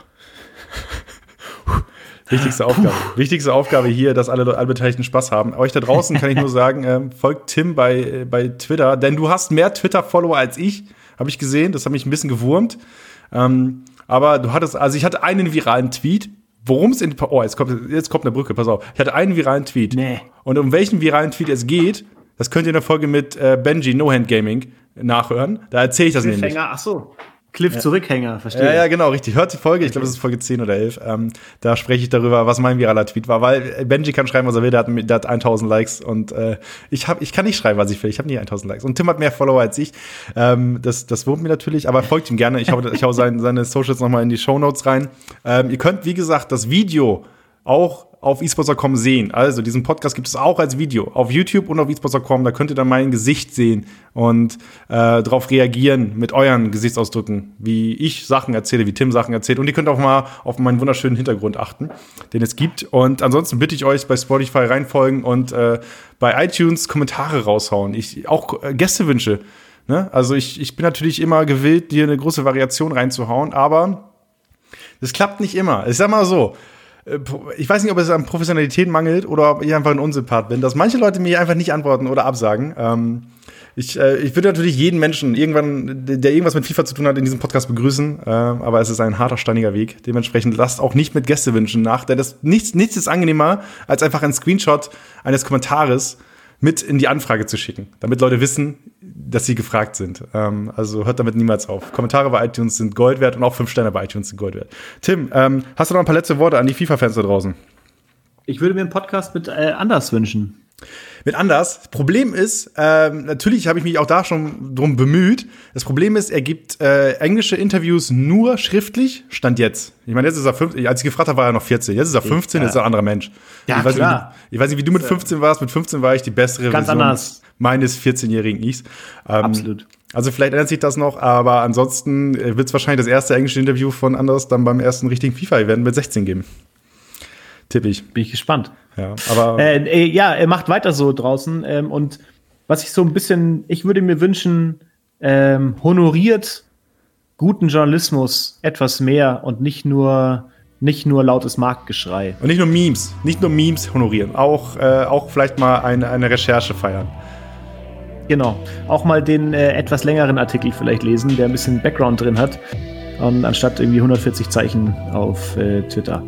Wichtigste Aufgabe. Wichtigste Aufgabe hier, dass alle, alle Beteiligten Spaß haben. Euch da draußen kann ich nur sagen, äh, folgt Tim bei, äh, bei Twitter, denn du hast mehr Twitter-Follower als ich, habe ich gesehen. Das hat mich ein bisschen gewurmt. Ähm, aber du hattest, also ich hatte einen viralen Tweet, worum es in, oh, jetzt kommt, jetzt kommt eine Brücke, pass auf. Ich hatte einen viralen Tweet. Nee. Und um welchen viralen Tweet es geht, das könnt ihr in der Folge mit äh, Benji No Hand Gaming nachhören. Da erzähle ich das nämlich. Ach so. Cliff-Zurückhänger, verstehe. Ja, ja, genau, richtig. Hört die Folge, ich glaube, das ist Folge 10 oder 11. Ähm, da spreche ich darüber, was mein viraler Tweet war, weil Benji kann schreiben, was er will, der hat, der hat 1000 Likes und äh, ich, hab, ich kann nicht schreiben, was ich will. Ich habe nie 1000 Likes. Und Tim hat mehr Follower als ich. Ähm, das, das wurmt mir natürlich, aber folgt ihm gerne. Ich hau, ich hau sein, seine Socials nochmal in die Show Notes rein. Ähm, ihr könnt, wie gesagt, das Video auch auf esports.com sehen. Also diesen Podcast gibt es auch als Video auf YouTube und auf esports.com. Da könnt ihr dann mein Gesicht sehen und äh, darauf reagieren mit euren Gesichtsausdrücken, wie ich Sachen erzähle, wie Tim Sachen erzählt. Und ihr könnt auch mal auf meinen wunderschönen Hintergrund achten, den es gibt. Und ansonsten bitte ich euch bei Spotify reinfolgen und äh, bei iTunes Kommentare raushauen. Ich auch äh, Gästewünsche. Ne? Also ich, ich bin natürlich immer gewillt, dir eine große Variation reinzuhauen, aber das klappt nicht immer. Ich sag mal so, ich weiß nicht, ob es an Professionalität mangelt oder ob ich einfach ein Unsympath bin, dass manche Leute mir einfach nicht antworten oder absagen. Ähm, ich, äh, ich würde natürlich jeden Menschen irgendwann, der irgendwas mit FIFA zu tun hat, in diesem Podcast begrüßen, äh, aber es ist ein harter, steiniger Weg. Dementsprechend lasst auch nicht mit Gästewünschen nach, denn das nichts, nichts ist angenehmer, als einfach ein Screenshot eines Kommentares mit in die Anfrage zu schicken, damit Leute wissen, dass sie gefragt sind. Ähm, also hört damit niemals auf. Kommentare bei iTunes sind Gold wert und auch fünf Sterne bei iTunes sind Gold wert. Tim, ähm, hast du noch ein paar letzte Worte an die FIFA-Fans da draußen? Ich würde mir einen Podcast mit äh, Anders wünschen mit anders. Problem ist, ähm, natürlich habe ich mich auch da schon drum bemüht. Das Problem ist, er gibt äh, englische Interviews nur schriftlich, stand jetzt. Ich meine, jetzt ist er 15, als ich gefragt habe, war er noch 14. Jetzt ist er 15, ja. ist er ein anderer Mensch. Ja, ich, weiß klar. Nicht, ich weiß nicht, wie du mit 15 warst. Mit 15 war ich die bessere Ganz Version anders. Meines 14-jährigen Ichs. Ähm, Absolut. Also vielleicht ändert sich das noch, aber ansonsten äh, wird es wahrscheinlich das erste englische Interview von Anders dann beim ersten richtigen FIFA-Event mit 16 geben. Tipp ich. Bin ich gespannt. Ja, aber. Äh, äh, ja, er macht weiter so draußen. Ähm, und was ich so ein bisschen, ich würde mir wünschen, ähm, honoriert guten Journalismus etwas mehr und nicht nur nicht nur lautes Marktgeschrei. Und nicht nur Memes, nicht nur Memes honorieren, auch, äh, auch vielleicht mal eine, eine Recherche feiern. Genau, auch mal den äh, etwas längeren Artikel vielleicht lesen, der ein bisschen Background drin hat, und anstatt irgendwie 140 Zeichen auf äh, Twitter.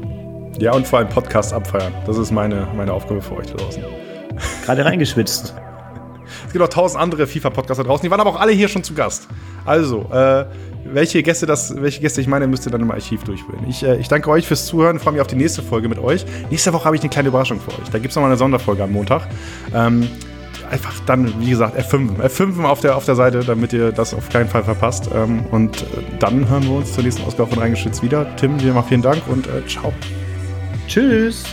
Ja, und vor allem Podcast abfeiern. Das ist meine, meine Aufgabe für euch da draußen. Gerade reingeschwitzt. Es gibt auch tausend andere FIFA-Podcasts da draußen. Die waren aber auch alle hier schon zu Gast. Also, äh, welche Gäste das, welche Gäste ich meine, müsst ihr dann im Archiv durchwühlen. Ich, äh, ich danke euch fürs Zuhören, freue mich auf die nächste Folge mit euch. Nächste Woche habe ich eine kleine Überraschung für euch. Da gibt es nochmal eine Sonderfolge am Montag. Ähm, einfach dann, wie gesagt, F5. F5 auf der, auf der Seite, damit ihr das auf keinen Fall verpasst. Ähm, und äh, dann hören wir uns zur nächsten Ausgabe von Reingeschützt wieder. Tim, dir mal vielen Dank und äh, ciao. Tschüss.